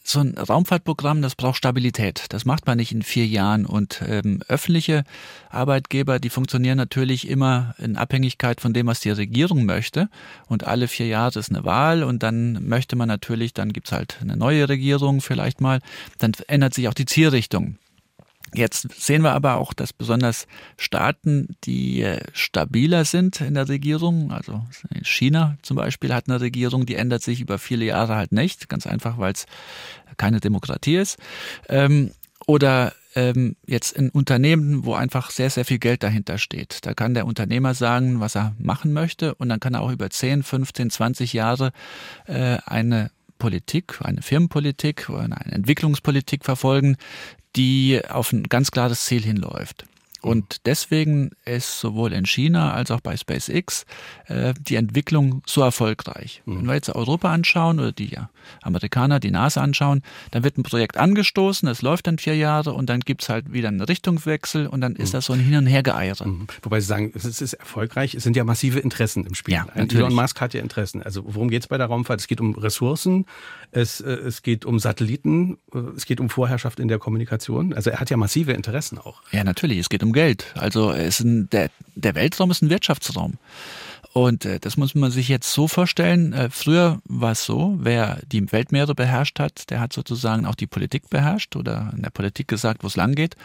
so ein Raumfahrtprogramm, das braucht Stabilität. Das macht man nicht in vier Jahren. Und ähm, öffentliche Arbeitgeber, die funktionieren natürlich immer in Abhängigkeit von dem, was die Regierung möchte. Und alle vier Jahre ist eine Wahl und dann möchte man natürlich, dann gibt's halt eine neue Regierung vielleicht mal. Dann ändert sich auch die Zielrichtung. Jetzt sehen wir aber auch, dass besonders Staaten, die äh, stabiler sind in der Regierung, also China zum Beispiel hat eine Regierung, die ändert sich über viele Jahre halt nicht, ganz einfach, weil es keine Demokratie ist. Ähm, oder ähm, jetzt in Unternehmen, wo einfach sehr, sehr viel Geld dahinter steht. Da kann der Unternehmer sagen, was er machen möchte und dann kann er auch über 10, 15, 20 Jahre äh, eine Politik, eine Firmenpolitik oder eine Entwicklungspolitik verfolgen, die auf ein ganz klares Ziel hinläuft. Und deswegen ist sowohl in China als auch bei SpaceX äh, die Entwicklung so erfolgreich. Mhm. Wenn wir jetzt Europa anschauen oder die Amerikaner, die NASA anschauen, dann wird ein Projekt angestoßen, es läuft dann vier Jahre und dann gibt's halt wieder einen Richtungswechsel und dann mhm. ist das so ein Hin- und Hergeeiere. Mhm. Wobei Sie sagen, es ist erfolgreich, es sind ja massive Interessen im Spiel. Ja. Elon Musk hat ja Interessen. Also worum geht's bei der Raumfahrt? Es geht um Ressourcen, es, äh, es geht um Satelliten, äh, es geht um Vorherrschaft in der Kommunikation. Also er hat ja massive Interessen auch. Ja, natürlich. Es geht um Geld. Also es ein, der, der Weltraum ist ein Wirtschaftsraum. Und äh, das muss man sich jetzt so vorstellen. Früher war es so, wer die Weltmeere beherrscht hat, der hat sozusagen auch die Politik beherrscht oder in der Politik gesagt, wo es lang geht.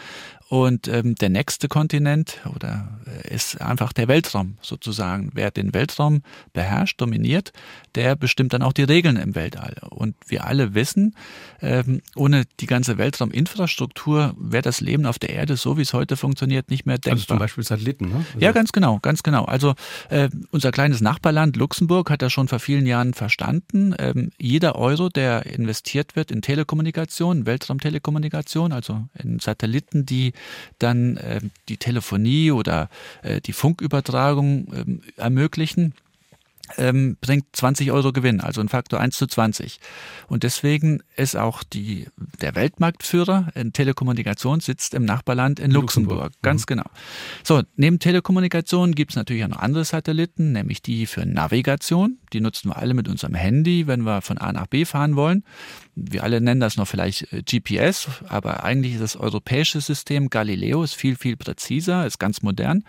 Und ähm, der nächste Kontinent oder äh, ist einfach der Weltraum sozusagen. Wer den Weltraum beherrscht, dominiert, der bestimmt dann auch die Regeln im Weltall. Und wir alle wissen, ähm, ohne die ganze Weltrauminfrastruktur wäre das Leben auf der Erde, so wie es heute funktioniert, nicht mehr denkbar. Also zum Beispiel Satelliten, ne? Also ja, ganz genau, ganz genau. Also äh, unser kleines Nachbarland Luxemburg hat das schon vor vielen Jahren verstanden. Ähm, jeder Euro, der investiert wird in Telekommunikation, Weltraumtelekommunikation, also in Satelliten, die dann äh, die Telefonie oder äh, die Funkübertragung äh, ermöglichen ähm, bringt 20 Euro Gewinn, also ein Faktor 1 zu 20. Und deswegen ist auch die, der Weltmarktführer in Telekommunikation sitzt im Nachbarland in Luxemburg. Luxemburg. Ganz mhm. genau. So, neben Telekommunikation gibt es natürlich auch noch andere Satelliten, nämlich die für Navigation. Die nutzen wir alle mit unserem Handy, wenn wir von A nach B fahren wollen. Wir alle nennen das noch vielleicht äh, GPS, aber eigentlich ist das europäische System Galileo ist viel, viel präziser, ist ganz modern.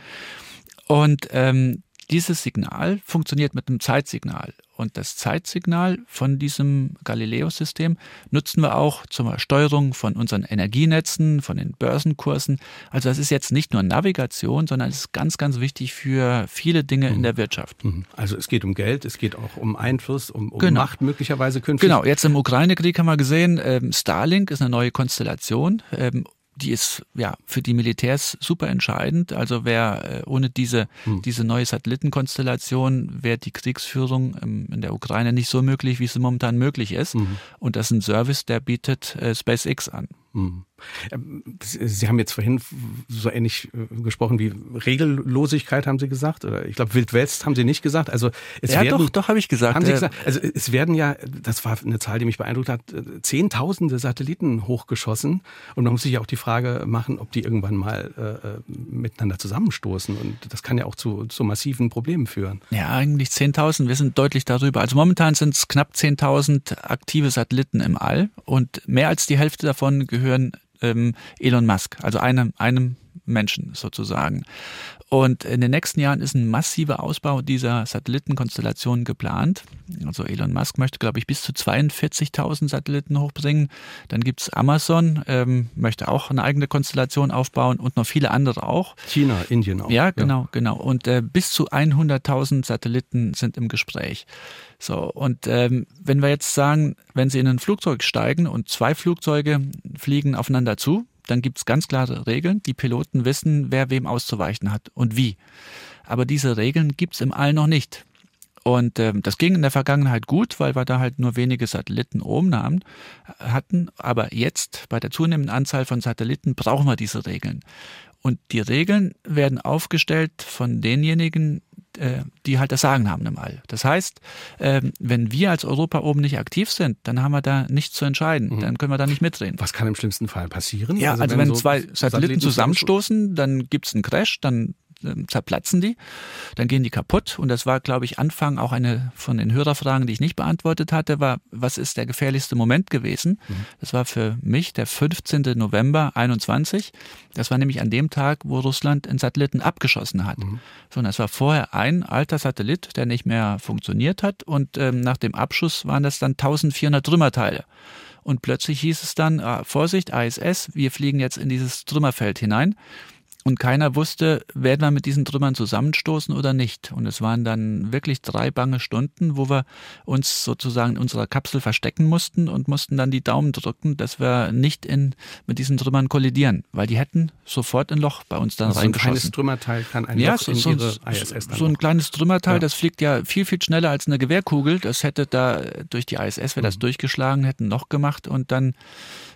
Und ähm, dieses Signal funktioniert mit einem Zeitsignal. Und das Zeitsignal von diesem Galileo-System nutzen wir auch zur Steuerung von unseren Energienetzen, von den Börsenkursen. Also das ist jetzt nicht nur Navigation, sondern es ist ganz, ganz wichtig für viele Dinge mhm. in der Wirtschaft. Mhm. Also es geht um Geld, es geht auch um Einfluss, um, um genau. Macht möglicherweise künftig. Genau, jetzt im Ukraine-Krieg haben wir gesehen, ähm, Starlink ist eine neue Konstellation. Ähm, die ist ja für die Militärs super entscheidend. Also wer äh, ohne diese, hm. diese neue Satellitenkonstellation wäre die Kriegsführung in der Ukraine nicht so möglich, wie es momentan möglich ist. Mhm. Und das ist ein Service, der bietet äh, SpaceX an. Mhm. Ähm, Sie haben jetzt vorhin so ähnlich äh, gesprochen wie Regellosigkeit, haben Sie gesagt? Oder ich glaube, Wildwest haben Sie nicht gesagt. Also es ja, werden, doch, doch habe ich gesagt. Haben Sie äh, gesagt. Also es werden ja, das war eine Zahl, die mich beeindruckt hat, Zehntausende Satelliten hochgeschossen. Und man muss sich ja auch die Frage machen, ob die irgendwann mal äh, äh, miteinander zusammenstoßen. Und das kann ja auch zu, zu massiven Problemen führen. Ja, eigentlich 10.000. Wir sind deutlich darüber. Also momentan sind es knapp 10.000 aktive Satelliten im All und mehr als die Hälfte davon gehören ähm, Elon Musk, also einem, einem Menschen sozusagen. Und in den nächsten Jahren ist ein massiver Ausbau dieser Satellitenkonstellation geplant. Also Elon Musk möchte, glaube ich, bis zu 42.000 Satelliten hochbringen. Dann gibt's Amazon, ähm, möchte auch eine eigene Konstellation aufbauen und noch viele andere auch. China, Indien auch. Ja, genau, ja. genau. Und äh, bis zu 100.000 Satelliten sind im Gespräch. So, und ähm, wenn wir jetzt sagen, wenn Sie in ein Flugzeug steigen und zwei Flugzeuge fliegen aufeinander zu, dann gibt es ganz klare Regeln. Die Piloten wissen, wer wem auszuweichen hat und wie. Aber diese Regeln gibt es im All noch nicht. Und ähm, das ging in der Vergangenheit gut, weil wir da halt nur wenige Satelliten oben haben, hatten. Aber jetzt, bei der zunehmenden Anzahl von Satelliten, brauchen wir diese Regeln. Und die Regeln werden aufgestellt von denjenigen, die halt das Sagen haben im All. Das heißt, ähm, wenn wir als Europa oben nicht aktiv sind, dann haben wir da nichts zu entscheiden. Mhm. Dann können wir da nicht mitreden. Was kann im schlimmsten Fall passieren? Ja, also, also wenn, wenn so zwei Satelliten, Satelliten zusammenstoßen, dann gibt es einen Crash, dann ähm, zerplatzen die, dann gehen die kaputt. Und das war, glaube ich, Anfang auch eine von den Hörerfragen, die ich nicht beantwortet hatte, war, was ist der gefährlichste Moment gewesen? Mhm. Das war für mich der 15. November 21. Das war nämlich an dem Tag, wo Russland einen Satelliten abgeschossen hat. Mhm. So, und das war vorher ein alter Satellit, der nicht mehr funktioniert hat. Und ähm, nach dem Abschuss waren das dann 1400 Trümmerteile. Und plötzlich hieß es dann, ah, Vorsicht, ISS, wir fliegen jetzt in dieses Trümmerfeld hinein und keiner wusste, werden wir mit diesen Trümmern zusammenstoßen oder nicht. Und es waren dann wirklich drei bange Stunden, wo wir uns sozusagen in unserer Kapsel verstecken mussten und mussten dann die Daumen drücken, dass wir nicht in, mit diesen Trümmern kollidieren, weil die hätten sofort ein Loch bei uns dann also reingeschossen. So ein kleines Trümmerteil kann ein ja, Loch so, in so, ihre ISS dann So ein kleines Trümmerteil, ja. das fliegt ja viel, viel schneller als eine Gewehrkugel. Das hätte da durch die ISS, wäre das mhm. durchgeschlagen, hätten ein Loch gemacht und dann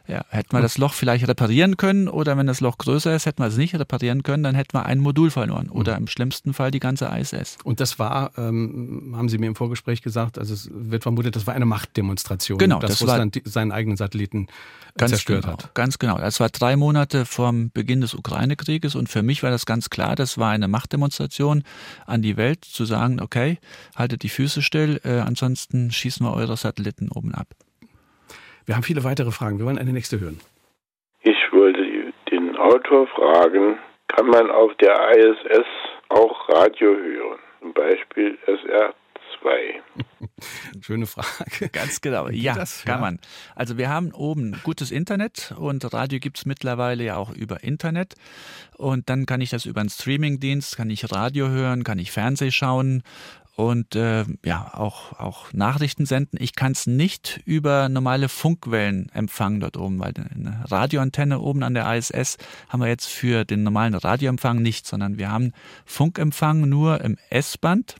ja, hätten wir das Loch vielleicht reparieren können oder wenn das Loch größer ist, hätten wir es nicht reparieren können, dann hätten wir ein Modul verloren oder mhm. im schlimmsten Fall die ganze ISS. Und das war, ähm, haben Sie mir im Vorgespräch gesagt, also es wird vermutet, das war eine Machtdemonstration, genau, dass das Russland war, seinen eigenen Satelliten ganz zerstört genau, hat. Ganz genau. Das war drei Monate vom Beginn des Ukraine-Krieges und für mich war das ganz klar, das war eine Machtdemonstration an die Welt, zu sagen, okay, haltet die Füße still, äh, ansonsten schießen wir eure Satelliten oben ab. Wir haben viele weitere Fragen. Wir wollen eine nächste hören. Ich wollte den Autor fragen, kann man auf der ISS auch Radio hören? Zum Beispiel SR2. *laughs* Schöne Frage. Ganz genau. Ja, das, kann ja? man. Also wir haben oben gutes Internet und Radio gibt es mittlerweile ja auch über Internet. Und dann kann ich das über einen Streamingdienst, kann ich Radio hören, kann ich Fernseh schauen und äh, ja auch auch Nachrichten senden. Ich kann es nicht über normale Funkwellen empfangen dort oben, weil eine Radioantenne oben an der ISS haben wir jetzt für den normalen Radioempfang nicht, sondern wir haben Funkempfang nur im S-Band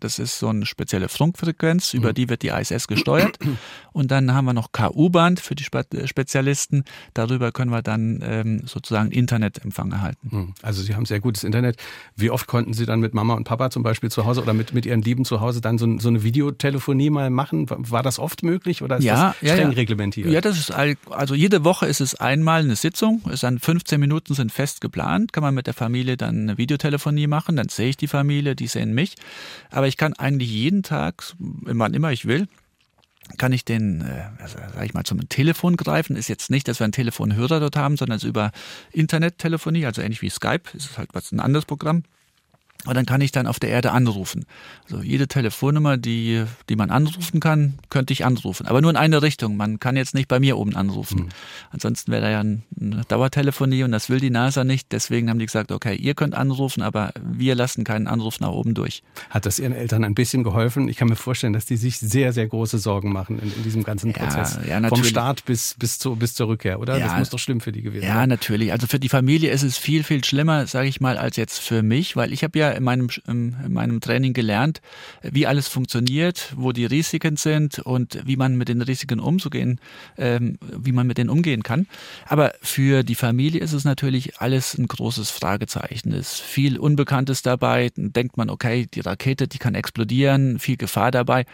Das ist so eine spezielle Funkfrequenz, über mhm. die wird die ISS gesteuert. *clears throat* Und dann haben wir noch KU-Band für die Spezialisten. Darüber können wir dann ähm, sozusagen Internetempfang erhalten. Mhm. Also Sie haben sehr gutes Internet. Wie oft konnten Sie dann mit Mama und Papa zum Beispiel zu Hause oder mit, mit Ihren Lieben zu Hause dann so, so eine Videotelefonie mal machen? War das oft möglich oder ist ja, das streng ja, ja. reglementiert? Ja, das ist also jede Woche ist es einmal eine Sitzung. Es dann 15 Minuten sind fest geplant. Kann man mit der Familie dann eine Videotelefonie machen. Dann sehe ich die Familie, die sehen mich. Aber ich kann eigentlich jeden Tag, wann immer ich will, kann ich den, äh, also, sag ich mal, zum Telefon greifen. Ist jetzt nicht, dass wir einen Telefonhörer dort haben, sondern es ist über Internettelefonie, also ähnlich wie Skype. Ist halt was ein anderes Programm. Und dann kann ich dann auf der Erde anrufen. Also jede Telefonnummer, die, die man anrufen kann, könnte ich anrufen. Aber nur in eine Richtung. Man kann jetzt nicht bei mir oben anrufen. Mhm. Ansonsten wäre da ja eine Dauertelefonie und das will die NASA nicht. Deswegen haben die gesagt, okay, ihr könnt anrufen, aber wir lassen keinen Anruf nach oben durch. Hat das Ihren Eltern ein bisschen geholfen? Ich kann mir vorstellen, dass die sich sehr, sehr große Sorgen machen in, in diesem ganzen Prozess. Ja, ja, Vom Start bis, bis, zu, bis zur Rückkehr, oder? Ja, das muss doch schlimm für die gewesen sein. Ja, natürlich. Also für die Familie ist es viel, viel schlimmer, sage ich mal, als jetzt für mich, weil ich habe ja in meinem, in meinem Training gelernt, wie alles funktioniert, wo die Risiken sind und wie man mit den Risiken umzugehen, ähm, wie man mit denen umgehen kann. Aber für die Familie ist es natürlich alles ein großes Fragezeichen. Es ist viel Unbekanntes dabei. Dann denkt man, okay, die Rakete, die kann explodieren, viel Gefahr dabei.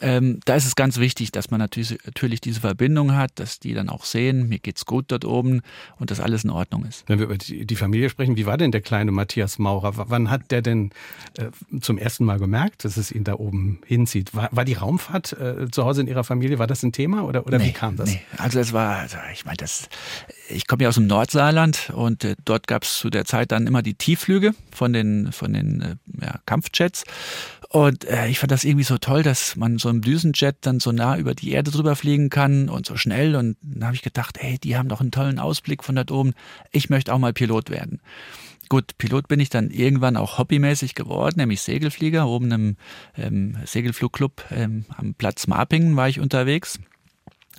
Ähm, da ist es ganz wichtig, dass man natürlich, natürlich diese Verbindung hat, dass die dann auch sehen, mir geht's gut dort oben und dass alles in Ordnung ist. Wenn wir über die Familie sprechen, wie war denn der kleine Matthias Maurer? Wann hat der denn äh, zum ersten Mal gemerkt, dass es ihn da oben hinzieht? War, war die Raumfahrt äh, zu Hause in Ihrer Familie, war das ein Thema oder, oder nee, wie kam das? Nee. Also es war, also ich meine, das, ich komme ja aus dem Nordsaarland und äh, dort gab es zu der Zeit dann immer die Tiefflüge von den, von den äh, ja, Kampfjets und äh, ich fand das irgendwie so toll, dass man so im Düsenjet dann so nah über die Erde drüber fliegen kann und so schnell. Und dann habe ich gedacht, hey, die haben doch einen tollen Ausblick von dort oben. Ich möchte auch mal Pilot werden. Gut, Pilot bin ich dann irgendwann auch hobbymäßig geworden, nämlich Segelflieger. Oben im ähm, Segelflugclub ähm, am Platz Marpingen war ich unterwegs.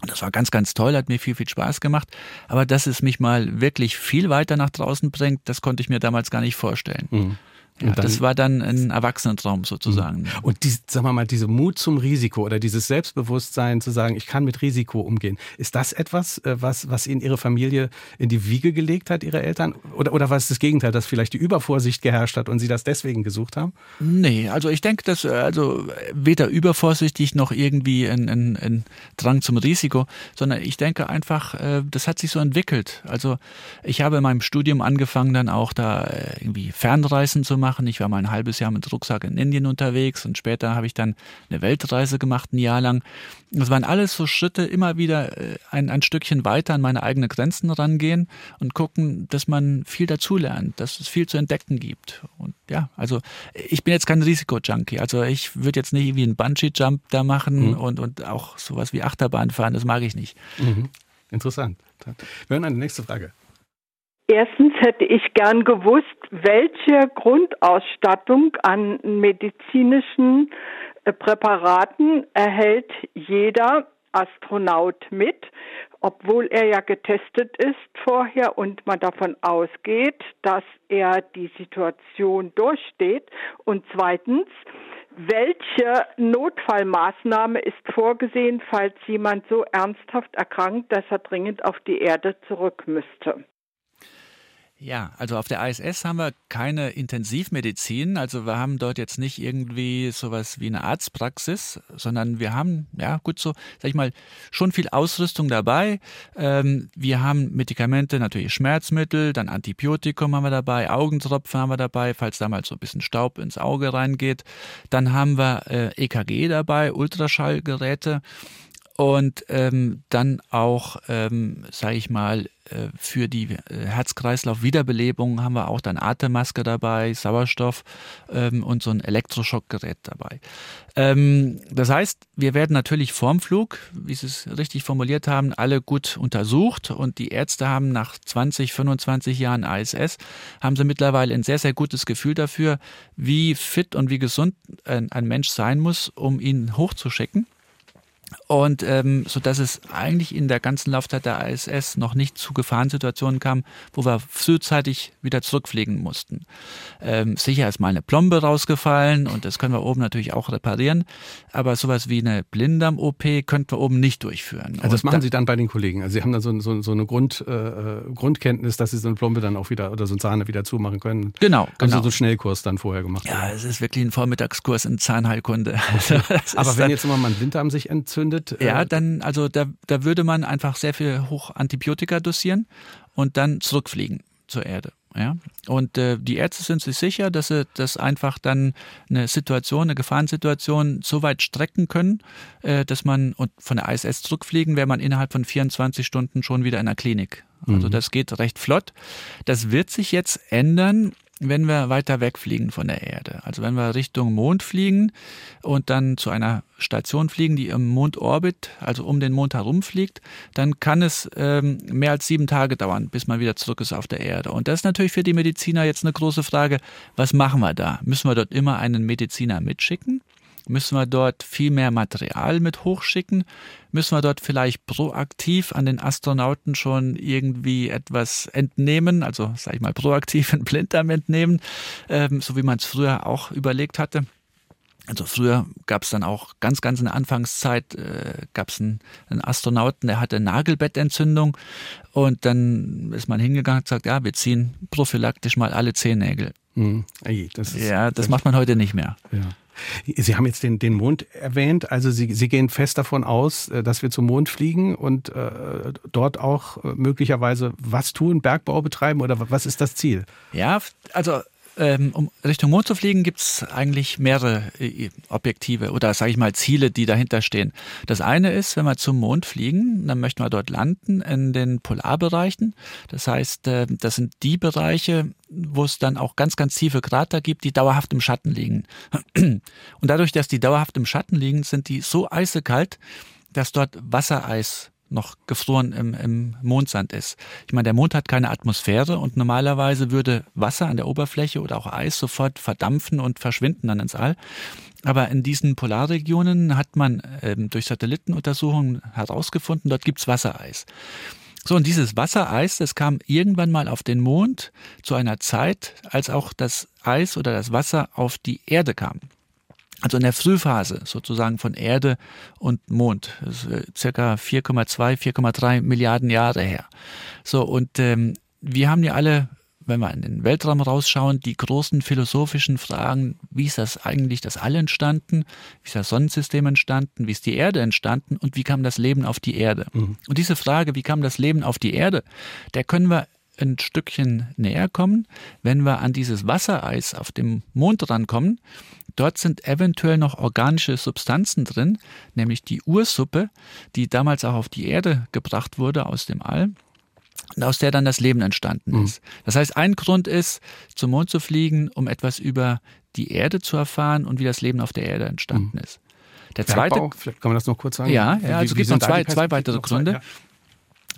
Das war ganz, ganz toll, hat mir viel, viel Spaß gemacht. Aber dass es mich mal wirklich viel weiter nach draußen bringt, das konnte ich mir damals gar nicht vorstellen. Mhm. Ja, dann, das war dann ein Erwachsenentraum sozusagen. Mhm. Und die, sagen wir mal, diese Mut zum Risiko oder dieses Selbstbewusstsein zu sagen, ich kann mit Risiko umgehen, ist das etwas, äh, was, was Ihnen Ihre Familie in die Wiege gelegt hat, Ihre Eltern? Oder, oder war es das Gegenteil, dass vielleicht die Übervorsicht geherrscht hat und Sie das deswegen gesucht haben? Nee, also ich denke, dass also weder übervorsichtig noch irgendwie ein, ein, ein Drang zum Risiko, sondern ich denke einfach, äh, das hat sich so entwickelt. Also ich habe in meinem Studium angefangen, dann auch da äh, irgendwie Fernreisen zu machen machen. Ich war mal ein halbes Jahr mit Rucksack in Indien unterwegs und später habe ich dann eine Weltreise gemacht, ein Jahr lang. Das waren alles so Schritte, immer wieder äh, ein, ein Stückchen weiter an meine eigenen Grenzen rangehen und gucken, dass man viel dazulernt, dass es viel zu entdecken gibt. Und ja, also ich bin jetzt kein Risiko-Junkie. Also ich würde jetzt nicht wie einen Bungee-Jump da machen mhm. und, und auch sowas wie Achterbahn fahren, das mag ich nicht. Mhm. Interessant. Wir hören eine nächste Frage. Erstens hätte ich gern gewusst, welche Grundausstattung an medizinischen äh, Präparaten erhält jeder Astronaut mit, obwohl er ja getestet ist vorher und man davon ausgeht, dass er die Situation durchsteht. Und zweitens, welche Notfallmaßnahme ist vorgesehen, falls jemand so ernsthaft erkrankt, dass er dringend auf die Erde zurück müsste? Ja, also auf der ISS haben wir keine Intensivmedizin, also wir haben dort jetzt nicht irgendwie sowas wie eine Arztpraxis, sondern wir haben, ja gut so, sag ich mal, schon viel Ausrüstung dabei. Ähm, wir haben Medikamente, natürlich Schmerzmittel, dann Antibiotikum haben wir dabei, Augentropfen haben wir dabei, falls da mal so ein bisschen Staub ins Auge reingeht. Dann haben wir äh, EKG dabei, Ultraschallgeräte und ähm, dann auch, ähm, sage ich mal, äh, für die äh, Herz-Kreislauf-Wiederbelebung haben wir auch dann Atemmaske dabei, Sauerstoff ähm, und so ein Elektroschockgerät dabei. Ähm, das heißt, wir werden natürlich vorm Flug, wie Sie es richtig formuliert haben, alle gut untersucht und die Ärzte haben nach 20, 25 Jahren ISS, haben sie mittlerweile ein sehr, sehr gutes Gefühl dafür, wie fit und wie gesund ein, ein Mensch sein muss, um ihn hochzuschicken. Und ähm, so dass es eigentlich in der ganzen Laufzeit der ISS noch nicht zu Gefahrensituationen kam, wo wir frühzeitig wieder zurückfliegen mussten. Ähm, sicher ist mal eine Plombe rausgefallen und das können wir oben natürlich auch reparieren, aber sowas wie eine Blinddarm-OP könnten wir oben nicht durchführen. Also das und machen da, Sie dann bei den Kollegen. Also Sie haben dann so, so, so eine Grund, äh, äh, Grundkenntnis, dass Sie so eine Plombe dann auch wieder oder so eine Zahne wieder zumachen können. Genau, Haben genau. Sie so einen Schnellkurs dann vorher gemacht? Ja, es ist wirklich ein Vormittagskurs in Zahnheilkunde. *laughs* Also das Aber ist wenn jetzt immer mal ein Blinddarm sich entzündet, Ja, äh, dann, also da, da würde man einfach sehr viel hoch Antibiotika dosieren und dann zurückfliegen zur Erde. Ja, und äh, die Ärzte sind sich sicher, dass sie das einfach dann eine Situation, eine Gefahrensituation so weit strecken können, äh, dass man und von der ISS zurückfliegen, wäre man innerhalb von 24 Stunden schon wieder in der Klinik. Also Mhm. das geht recht flott. Das wird sich jetzt ändern, wenn wir weiter wegfliegen von der Erde. Also wenn wir Richtung Mond fliegen und dann zu einer Station fliegen, die im Mondorbit, also um den Mond herumfliegt, dann kann es ähm, mehr als sieben Tage dauern, bis man wieder zurück ist auf der Erde. Und das ist natürlich für die Mediziner jetzt eine große Frage. Was machen wir da? Müssen wir dort immer einen Mediziner mitschicken? Müssen wir dort viel mehr Material mit hochschicken? Müssen wir dort vielleicht proaktiv an den Astronauten schon irgendwie etwas entnehmen, also sage ich mal proaktiv einen Blinddarm entnehmen, ähm, so wie man es früher auch überlegt hatte? Also früher gab es dann auch ganz, ganz in der Anfangszeit äh, gab es einen, einen Astronauten, der hatte Nagelbettentzündung und dann ist man hingegangen und gesagt, ja, wir ziehen prophylaktisch mal alle Zehennägel. mh, ey, das ist, Ja, das macht man heute nicht mehr. Ja. Sie haben jetzt den, den Mond erwähnt, also Sie, Sie gehen fest davon aus, äh, dass wir zum Mond fliegen und äh, dort auch äh, möglicherweise was tun, Bergbau betreiben oder was ist das Ziel? Ja, also ähm, um Richtung Mond zu fliegen, gibt's eigentlich mehrere äh, Objektive oder sage ich mal Ziele, die dahinter stehen. Das eine ist, wenn wir zum Mond fliegen, dann möchten wir dort landen in den Polarbereichen. Das heißt, äh, das sind die Bereiche, wo es dann auch ganz, ganz tiefe Krater gibt, die dauerhaft im Schatten liegen. Und dadurch, dass die dauerhaft im Schatten liegen, sind die so eisekalt, dass dort Wassereis noch gefroren im, im Mondsand ist. Ich meine, der Mond hat keine Atmosphäre und normalerweise würde Wasser an der Oberfläche oder auch Eis sofort verdampfen und verschwinden dann ins All. Aber in diesen Polarregionen hat man ähm, durch Satellitenuntersuchungen herausgefunden, dort gibt's Wassereis. So, und dieses Wassereis, das kam irgendwann mal auf den Mond zu einer Zeit, als auch das Eis oder das Wasser auf die Erde kam. Also in der Frühphase sozusagen von Erde und Mond. Äh, circa 4,2, 4,3 Milliarden Jahre her. So, und ähm, wir haben ja alle, wenn wir in den Weltraum rausschauen, die großen philosophischen Fragen, wie ist das eigentlich das All entstanden, wie ist das Sonnensystem entstanden, wie ist die Erde entstanden und wie kam das Leben auf die Erde. Und diese Frage, wie kam das Leben auf die Erde, der können wir ein Stückchen näher kommen, wenn wir an dieses Wassereis auf dem Mond rankommen. Dort sind eventuell noch organische Substanzen drin, nämlich die Ursuppe, die damals auch auf die Erde gebracht wurde aus dem All und aus der dann das Leben entstanden ist. Das heißt, ein Grund ist, zum Mond zu fliegen, um etwas über die Erde zu erfahren und wie das Leben auf der Erde entstanden ist. Der zweite, Bergbau, vielleicht kann man das noch kurz sagen. Ja, ja, also wie gibt noch zwei- zwei weitere Noch zwei, Gründe. ja.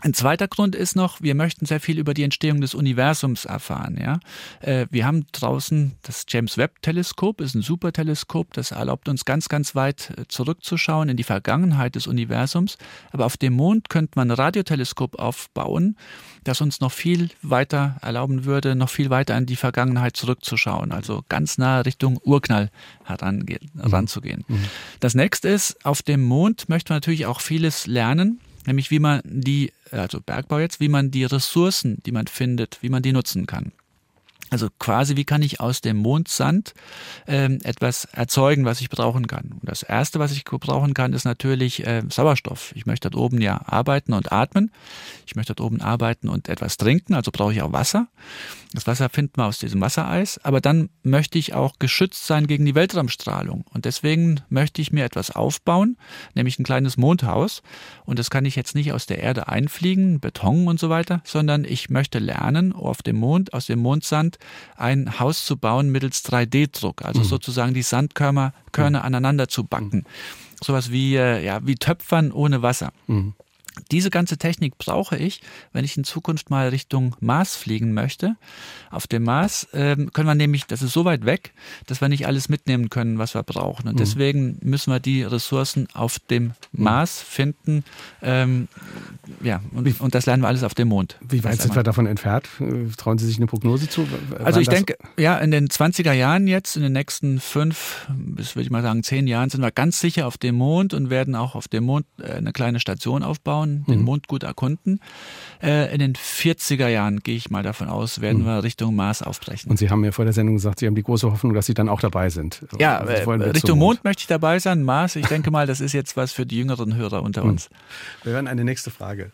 Ein zweiter Grund ist noch, wir möchten sehr viel über die Entstehung des Universums erfahren. Ja? Äh, Wir haben draußen das James Webb Teleskop, ist ein Superteleskop, das erlaubt uns ganz, ganz weit äh, zurückzuschauen in die Vergangenheit des Universums. Aber auf dem Mond könnte man ein Radioteleskop aufbauen, das uns noch viel weiter erlauben würde, noch viel weiter in die Vergangenheit zurückzuschauen. Also ganz nah Richtung Urknall herange- ranzugehen. Das nächste ist, auf dem Mond möchte man natürlich auch vieles lernen nämlich wie man die, also Bergbau jetzt, wie man die Ressourcen, die man findet, wie man die nutzen kann. Also quasi, wie kann ich aus dem Mondsand ähm, etwas erzeugen, was ich brauchen kann? Und das Erste, was ich brauchen kann, ist natürlich äh, Sauerstoff. Ich möchte dort oben ja arbeiten und atmen. Ich möchte dort oben arbeiten und etwas trinken, also brauche ich auch Wasser. Das Wasser finden wir aus diesem Wassereis. Aber dann möchte ich auch geschützt sein gegen die Weltraumstrahlung. Und deswegen möchte ich mir etwas aufbauen, nämlich ein kleines Mondhaus. Und das kann ich jetzt nicht aus der Erde einfliegen, Beton und so weiter, sondern ich möchte lernen, auf dem Mond, aus dem Mondsand, ein Haus zu bauen mittels 3D-Druck, also sozusagen die Sandkörner Körner aneinander zu backen. Sowas wie, äh, ja, wie Töpfern ohne Wasser. Diese ganze Technik brauche ich, wenn ich in Zukunft mal Richtung Mars fliegen möchte. Auf dem Mars ähm, können wir nämlich, das ist so weit weg, dass wir nicht alles mitnehmen können, was wir brauchen. Und mhm. deswegen müssen wir die Ressourcen auf dem mhm. Mars finden. Ähm, ja, und, und, das lernen wir alles auf dem Mond. Wie weit sind wir davon entfernt? Trauen Sie sich eine Prognose zu? Also ich denke, ja, in den 20er Jahren jetzt, in den nächsten fünf bis würde ich mal sagen zehn Jahren, sind wir ganz sicher auf dem Mond und werden auch auf dem Mond äh, eine kleine Station aufbauen anschauen, den mhm. Mond gut erkunden. Äh, in den 40er Jahren, gehe ich mal davon aus, werden mhm. wir Richtung Mars aufbrechen. Und Sie haben mir vor der Sendung gesagt, Sie haben die große Hoffnung, dass Sie dann auch dabei sind. Ja, äh, Richtung Mond. Mond. möchte ich dabei sein. Mars, ich denke mal, das ist jetzt was für die jüngeren Hörer unter uns. Wir hören eine nächste Frage.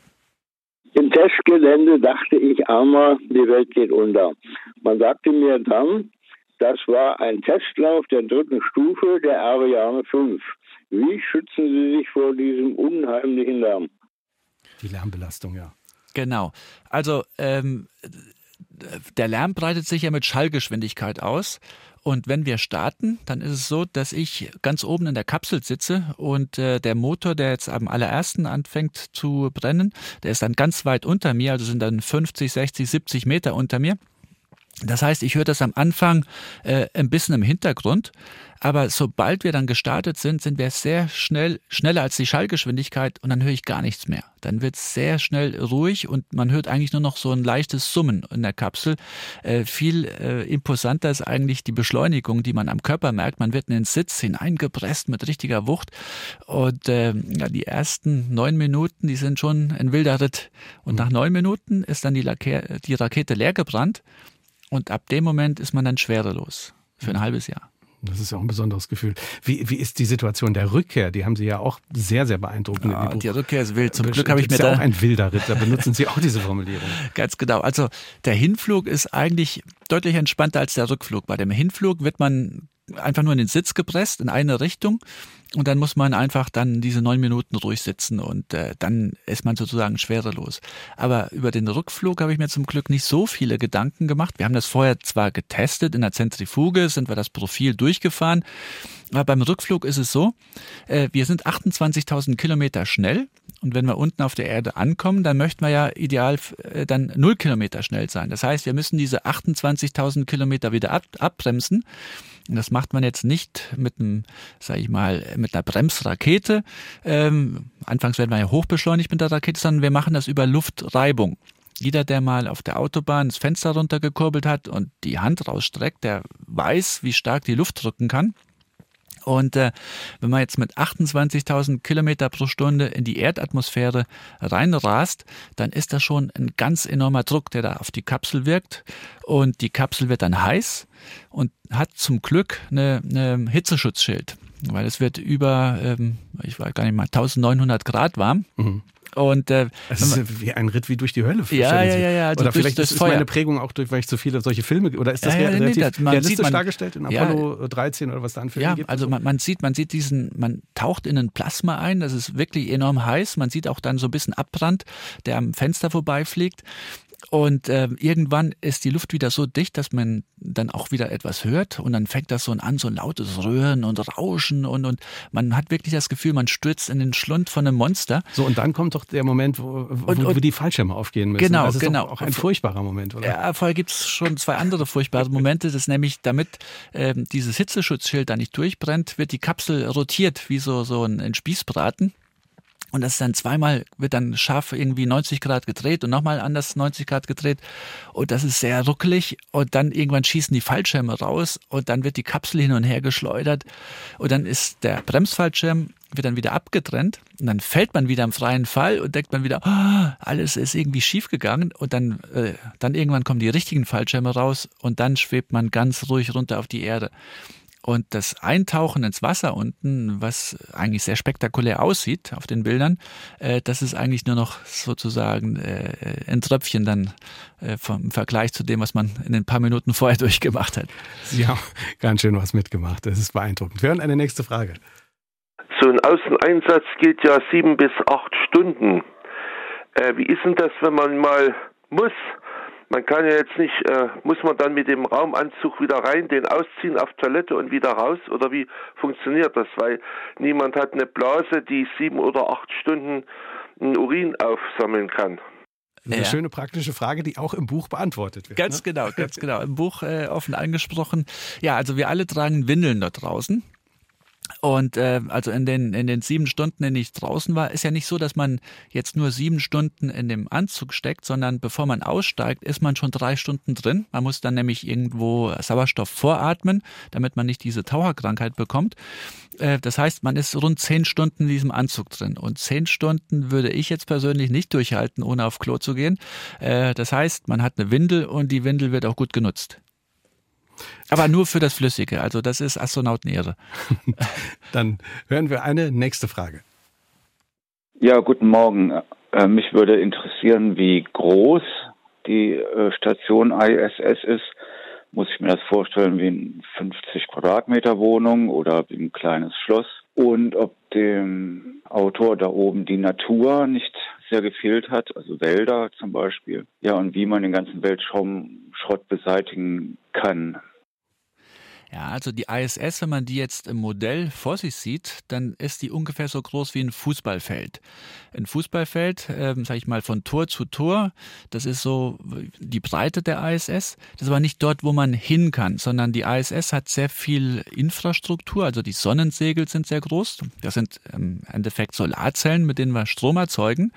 Im Testgelände dachte ich einmal, die Welt geht unter. Man sagte mir dann, das war ein Testlauf der dritten Stufe der Ariane 5. Wie schützen Sie sich vor diesem unheimlichen Lärm? Die Lärmbelastung, ja. Genau. Also ähm, der Lärm breitet sich ja mit Schallgeschwindigkeit aus. Und wenn wir starten, dann ist es so, dass ich ganz oben in der Kapsel sitze und äh, der Motor, der jetzt am allerersten anfängt zu brennen, der ist dann ganz weit unter mir, also sind dann 50, 60, 70 Meter unter mir. Das heißt, ich höre das am Anfang äh, ein bisschen im Hintergrund, aber sobald wir dann gestartet sind, sind wir sehr schnell, schneller als die Schallgeschwindigkeit und dann höre ich gar nichts mehr. Dann wird es sehr schnell ruhig und man hört eigentlich nur noch so ein leichtes Summen in der Kapsel. Äh, viel äh, imposanter ist eigentlich die Beschleunigung, die man am Körper merkt. Man wird in den Sitz hineingepresst mit richtiger Wucht und äh, ja, die ersten neun Minuten, die sind schon ein wilder Ritt. Und mhm. nach neun Minuten ist dann die, Lake die Rakete leer gebrannt. Und ab dem Moment ist man dann schwerelos für ein halbes Jahr. Das ist ja auch ein besonderes Gefühl. Wie, wie ist die Situation der Rückkehr? Die haben Sie ja auch sehr, sehr beeindruckend ja, Die Rückkehr ist wild. Zum Glück habe ich mir ja da auch ein wilder Ritt. Da benutzen Sie auch diese Formulierung. *laughs* Ganz genau. Also der Hinflug ist eigentlich deutlich entspannter als der Rückflug. Bei dem Hinflug wird man einfach nur in den Sitz gepresst in eine Richtung und dann muss man einfach dann diese neun Minuten ruhig sitzen und äh, dann ist man sozusagen schwerelos. Aber über den Rückflug habe ich mir zum Glück nicht so viele Gedanken gemacht. Wir haben das vorher zwar getestet, in der Zentrifuge sind wir das Profil durchgefahren, aber beim Rückflug ist es so, äh, wir sind 28.000 Kilometer schnell und wenn wir unten auf der Erde ankommen, dann möchten wir ja ideal äh, dann null Kilometer schnell sein. Das heißt, wir müssen diese 28.000 Kilometer wieder ab, abbremsen. Und das macht man jetzt nicht mit einem, sag ich mal, mit einer Bremsrakete. Ähm, anfangs werden wir ja hochbeschleunigt mit der Rakete, sondern wir machen das über Luftreibung. Jeder, der mal auf der Autobahn das Fenster runtergekurbelt hat und die Hand rausstreckt, der weiß, wie stark die Luft drücken kann. Und äh, wenn man jetzt mit 28.000 Kilometer pro Stunde in die Erdatmosphäre reinrast, dann ist das schon ein ganz enormer Druck, der da auf die Kapsel wirkt. Und die Kapsel wird dann heiß und hat zum Glück eine, eine Hitzeschutzschild, weil es wird über, ähm, ich weiß gar nicht mal, 1900 Grad warm. Mhm. Und äh, es ist wie ein Ritt wie durch die Hölle. Ja, ja, ja, ja. Also oder vielleicht ist, ist meine Prägung auch durch, weil ich so viele solche Filme oder ist das ja, ja, relativ nee, das, realistisch man, dargestellt in Apollo ja, 13 oder was da an Filmen ja, gibt? also man, man, sieht, man sieht diesen, man taucht in ein Plasma ein, das ist wirklich enorm heiß. Man sieht auch dann so ein bisschen Abbrand, der am Fenster vorbeifliegt. Und äh, irgendwann ist die Luft wieder so dicht, dass man dann auch wieder etwas hört und dann fängt das so an, so ein lautes Röhren und Rauschen und, und man hat wirklich das Gefühl, man stürzt in den Schlund von einem Monster. So, und dann kommt doch der Moment, wo, wo, und, und, wo die Fallschirme aufgehen müssen. Genau, das ist genau. Auch ein furchtbarer Moment, oder? Ja, vorher gibt es schon zwei andere furchtbare Momente. Das ist nämlich, damit ähm, dieses Hitzeschutzschild da nicht durchbrennt, wird die Kapsel rotiert wie so, so ein, ein Spießbraten. Und das ist dann zweimal, wird dann scharf irgendwie 90 Grad gedreht und nochmal anders 90 Grad gedreht. Und das ist sehr ruckelig. Und dann irgendwann schießen die Fallschirme raus und dann wird die Kapsel hin und her geschleudert. Und dann ist der Bremsfallschirm, wird dann wieder abgetrennt. Und dann fällt man wieder im freien Fall und denkt man wieder, oh, alles ist irgendwie schief gegangen. Und dann, äh, dann irgendwann kommen die richtigen Fallschirme raus und dann schwebt man ganz ruhig runter auf die Erde. Und das Eintauchen ins Wasser unten, was eigentlich sehr spektakulär aussieht auf den Bildern, äh, das ist eigentlich nur noch sozusagen äh, ein Tröpfchen dann äh, vom Vergleich zu dem, was man in den paar Minuten vorher *laughs* durchgemacht hat. Sie haben ganz schön was mitgemacht. Das ist beeindruckend. Wir hören eine nächste Frage. So ein Außeneinsatz geht ja sieben bis acht Stunden. Äh, wie ist denn das, wenn man mal muss? Man kann ja jetzt nicht, äh, muss man dann mit dem Raumanzug wieder rein, den ausziehen auf Toilette und wieder raus? Oder wie funktioniert das? Weil niemand hat eine Blase, die sieben oder acht Stunden einen Urin aufsammeln kann. Eine ja. schöne praktische Frage, die auch im Buch beantwortet wird. Ganz ne? genau, ganz *laughs* genau. Im Buch äh, offen angesprochen. Ja, also wir alle tragen Windeln dort draußen. Und äh, also in den, in den sieben Stunden, in denen ich draußen war, ist ja nicht so, dass man jetzt nur sieben Stunden in dem Anzug steckt, sondern bevor man aussteigt, ist man schon drei Stunden drin. Man muss dann nämlich irgendwo Sauerstoff voratmen, damit man nicht diese Taucherkrankheit bekommt. Äh, das heißt, man ist rund zehn Stunden in diesem Anzug drin. Und zehn Stunden würde ich jetzt persönlich nicht durchhalten, ohne auf Klo zu gehen. Äh, das heißt, man hat eine Windel und die Windel wird auch gut genutzt. Aber nur für das Flüssige. Also das ist Astronautenehre. *laughs* Dann hören wir eine nächste Frage. Ja, guten Morgen. Äh, mich würde interessieren, wie groß die äh, Station ISS ist. Muss ich mir das vorstellen wie eine 50 Quadratmeter Wohnung oder wie ein kleines Schloss? Und ob dem Autor da oben die Natur nicht sehr gefehlt hat, also Wälder zum Beispiel. Ja, und wie man den ganzen Weltraumschrott beseitigen kann. Ja, also die ISS, wenn man die jetzt im Modell vor sich sieht, dann ist die ungefähr so groß wie ein Fußballfeld. Ein Fußballfeld, ähm, sage ich mal, von Tor zu Tor, das ist so die Breite der ISS. Das ist aber nicht dort, wo man hin kann, sondern die ISS hat sehr viel Infrastruktur, also die Sonnensegel sind sehr groß. Das sind im Endeffekt Solarzellen, mit denen wir Strom erzeugen.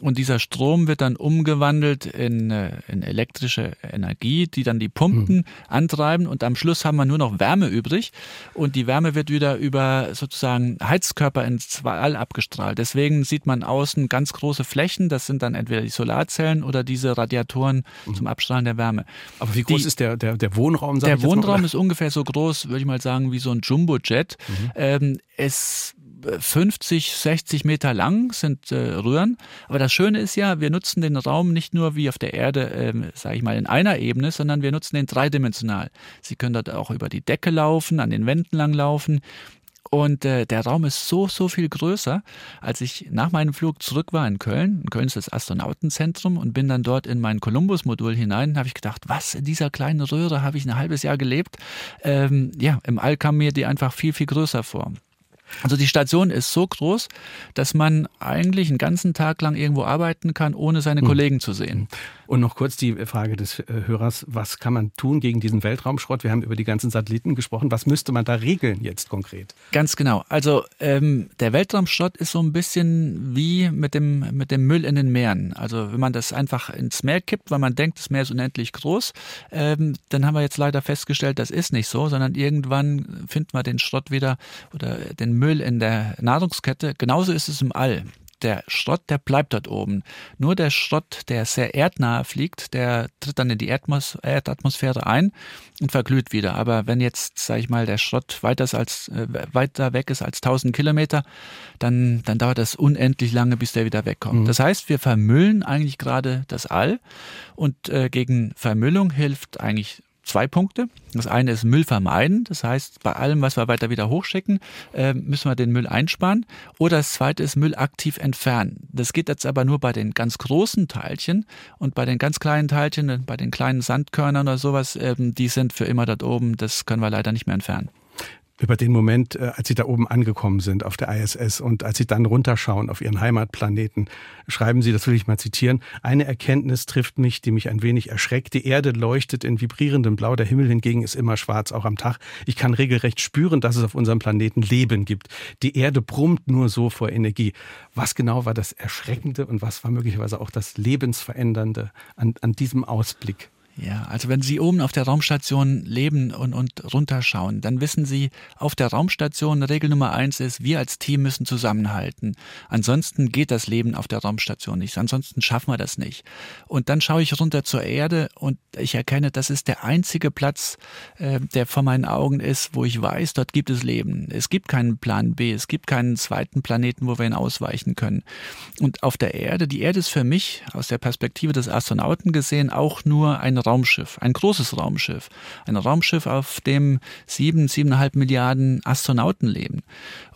Und dieser Strom wird dann umgewandelt in, äh, in elektrische Energie, die dann die Pumpen mhm. antreiben. Und am Schluss haben wir nur noch Wärme übrig. Und die Wärme wird wieder über sozusagen Heizkörper ins All abgestrahlt. Deswegen sieht man außen ganz große Flächen. Das sind dann entweder die Solarzellen oder diese Radiatoren mhm. zum Abstrahlen der Wärme. Aber wie groß die, ist der, der, der Wohnraum? Der Wohnraum ist ungefähr so groß, würde ich mal sagen, wie so ein Jumbojet. Mhm. Ähm, es 50, 60 Meter lang sind äh, Röhren. Aber das Schöne ist ja, wir nutzen den Raum nicht nur wie auf der Erde, äh, sage ich mal, in einer Ebene, sondern wir nutzen den dreidimensional. Sie können dort auch über die Decke laufen, an den Wänden lang laufen. Und äh, der Raum ist so, so viel größer. Als ich nach meinem Flug zurück war in Köln, in Köln ist das Astronautenzentrum und bin dann dort in mein Columbus-Modul hinein, habe ich gedacht, was, in dieser kleinen Röhre habe ich ein halbes Jahr gelebt. Ähm, ja, im All kam mir die einfach viel, viel größer vor. Also die Station ist so groß, dass man eigentlich einen ganzen Tag lang irgendwo arbeiten kann, ohne seine hm. Kollegen zu sehen. Und noch kurz die Frage des äh, Hörers, was kann man tun gegen diesen Weltraumschrott? Wir haben über die ganzen Satelliten gesprochen. Was müsste man da regeln jetzt konkret? Ganz genau. Also ähm, der Weltraumschrott ist so ein bisschen wie mit dem, mit dem Müll in den Meeren. Also wenn man das einfach ins Meer kippt, weil man denkt, das Meer ist unendlich groß, ähm, dann haben wir jetzt leider festgestellt, das ist nicht so, sondern irgendwann finden wir den Schrott wieder oder den Müll in der Nahrungskette. Genauso ist es im All der Schrott, der bleibt dort oben. Nur der Schrott, der sehr erdnah fliegt, der tritt dann in die Erdmos Erdatmosphäre ein und verglüht wieder. Aber wenn jetzt, sage ich mal, der Schrott weiter, als, äh, weiter weg ist als 1000 Kilometer, dann, dann dauert das unendlich lange, bis der wieder wegkommt. Mhm. Das heißt, wir vermüllen eigentlich gerade das All und äh, gegen Vermüllung hilft eigentlich zwei Punkte. Das eine ist Müll vermeiden. Das heißt, bei allem, was wir weiter wieder hochschicken, äh, müssen wir den Müll einsparen. Oder das zweite ist Müll aktiv entfernen. Das geht jetzt aber nur bei den ganz großen Teilchen und bei den ganz kleinen Teilchen, bei den kleinen Sandkörnern oder sowas, ähm, die sind für immer dort oben. Das können wir leider nicht mehr entfernen über den Moment, äh, als Sie da oben angekommen sind auf der ISS und als Sie dann runterschauen auf Ihren Heimatplaneten, schreiben Sie, das will ich mal zitieren, eine Erkenntnis trifft mich, die mich ein wenig erschreckt. Die Erde leuchtet in vibrierendem Blau, der Himmel hingegen ist immer schwarz, auch am Tag. Ich kann regelrecht spüren, dass es auf unserem Planeten Leben gibt. Die Erde brummt nur so vor Energie. Was genau war das Erschreckende und was war möglicherweise auch das Lebensverändernde an, an diesem Ausblick? Ja, also wenn Sie oben auf der Raumstation leben und, und runterschauen, dann wissen Sie, auf der Raumstation Regel Nummer eins ist, wir als Team müssen zusammenhalten. Ansonsten geht das Leben auf der Raumstation nicht. Ansonsten schaffen wir das nicht. Und dann schaue ich runter zur Erde und ich erkenne, das ist der einzige Platz, äh, der vor meinen Augen ist, wo ich weiß, dort gibt es Leben. Es gibt keinen Plan B, es gibt keinen zweiten Planeten, wo wir ihn ausweichen können. Und auf der Erde, die Erde ist für mich aus der Perspektive des Astronauten gesehen auch nur eine Raumschiff, ein großes Raumschiff. Ein Raumschiff, auf dem sieben, siebeneinhalb Milliarden Astronauten leben.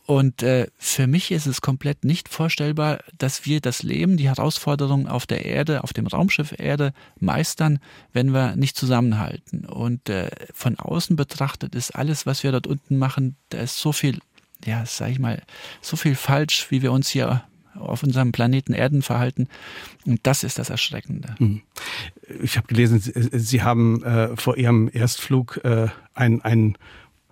Und äh, für mich ist es komplett nicht vorstellbar, dass wir das Leben, die Herausforderungen auf der Erde, auf dem Raumschiff Erde meistern, wenn wir nicht zusammenhalten. Und äh, von außen betrachtet ist alles, was wir dort unten machen, da ist so viel, ja, sag ich mal, so viel falsch, wie wir uns hier auf unserem Planeten Erden verhalten. Und das ist das Erschreckende. Hm. Ich habe gelesen, Sie haben äh, vor Ihrem Erstflug äh, ein, ein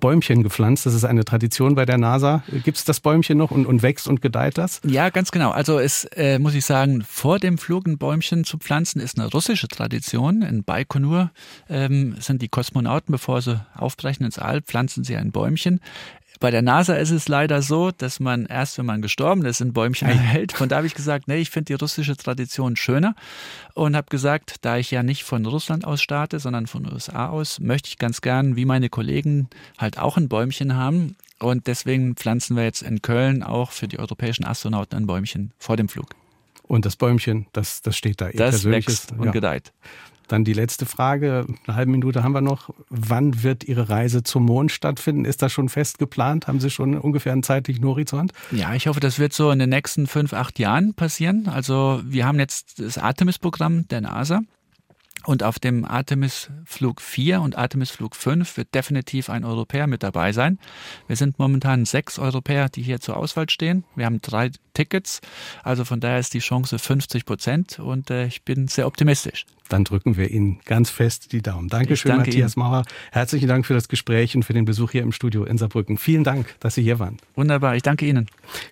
Bäumchen gepflanzt. Das ist eine Tradition bei der NASA. Gibt es das Bäumchen noch und, und, wächst und gedeiht das? Ja, ganz genau. Also es äh, muss ich sagen, vor dem Flug ein Bäumchen zu pflanzen ist eine russische Tradition. In Baikonur ähm, sind die Kosmonauten, bevor sie aufbrechen ins All, pflanzen sie ein Bäumchen. Bei der NASA ist es leider so, dass man erst, wenn man gestorben ist, ein Bäumchen erhält. *laughs* Von da habe ich gesagt, nee, ich finde die russische Tradition schöner und habe gesagt, da ich ja nicht von Russland aus starte, sondern von den USA aus, möchte ich ganz gern, wie meine Kollegen, halt auch ein Bäumchen haben. Und deswegen pflanzen wir jetzt in Köln auch für die europäischen Astronauten ein Bäumchen vor dem Flug. Und das Bäumchen, das, das steht da. Ihr das wächst und ja. gedeiht. Dann die letzte Frage, eine halbe Minute haben wir noch. Wann wird Ihre Reise zum Mond stattfinden? Ist das schon fest geplant? Haben Sie schon ungefähr einen zeitlichen Horizont? Ja, ich hoffe, das wird so in den nächsten fünf, acht Jahren passieren. Also wir haben jetzt das Artemis-Programm der NASA. Und auf dem Artemis Flug 4 und Artemis Flug 5 wird definitiv ein Europäer mit dabei sein. Wir sind momentan sechs Europäer, die hier zur Auswahl stehen. Wir haben drei Tickets. Also von daher ist die Chance 50 Prozent und äh, ich bin sehr optimistisch. Dann drücken wir Ihnen ganz fest die Daumen. Dankeschön, danke Matthias Ihnen. Mauer. Herzlichen Dank für das Gespräch und für den Besuch hier im Studio in Saarbrücken. Vielen Dank, dass Sie hier waren. Wunderbar, ich danke Ihnen.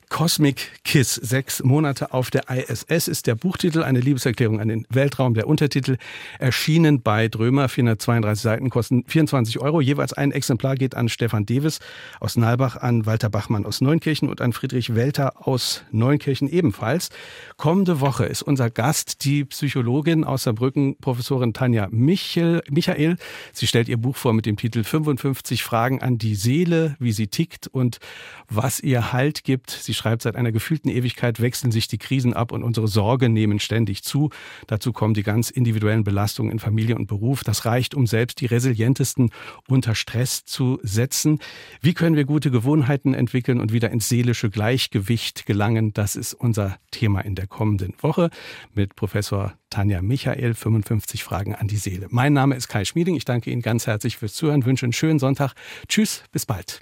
Cosmic Kiss, sechs Monate auf der ISS ist der Buchtitel, eine Liebeserklärung an den Weltraum. Der Untertitel erschienen bei Drömer, 432 Seiten, kosten 24 Euro. Jeweils ein Exemplar geht an Stefan Deves aus Nalbach, an Walter Bachmann aus Neunkirchen und an Friedrich Welter aus Neunkirchen ebenfalls. Kommende Woche ist unser Gast die Psychologin aus Saarbrücken, Professorin Tanja Michel, Michael. Sie stellt ihr Buch vor mit dem Titel 55 Fragen an die Seele, wie sie tickt und was ihr Halt gibt. Sie schreibt, seit einer gefühlten Ewigkeit wechseln sich die Krisen ab und unsere Sorgen nehmen ständig zu. Dazu kommen die ganz individuellen Belastungen in Familie und Beruf. Das reicht, um selbst die resilientesten unter Stress zu setzen. Wie können wir gute Gewohnheiten entwickeln und wieder ins seelische Gleichgewicht gelangen? Das ist unser Thema in der kommenden Woche mit Professor Tanja Michael, 55 Fragen an die Seele. Mein Name ist Kai Schmieding. Ich danke Ihnen ganz herzlich fürs Zuhören, wünsche einen schönen Sonntag. Tschüss, bis bald.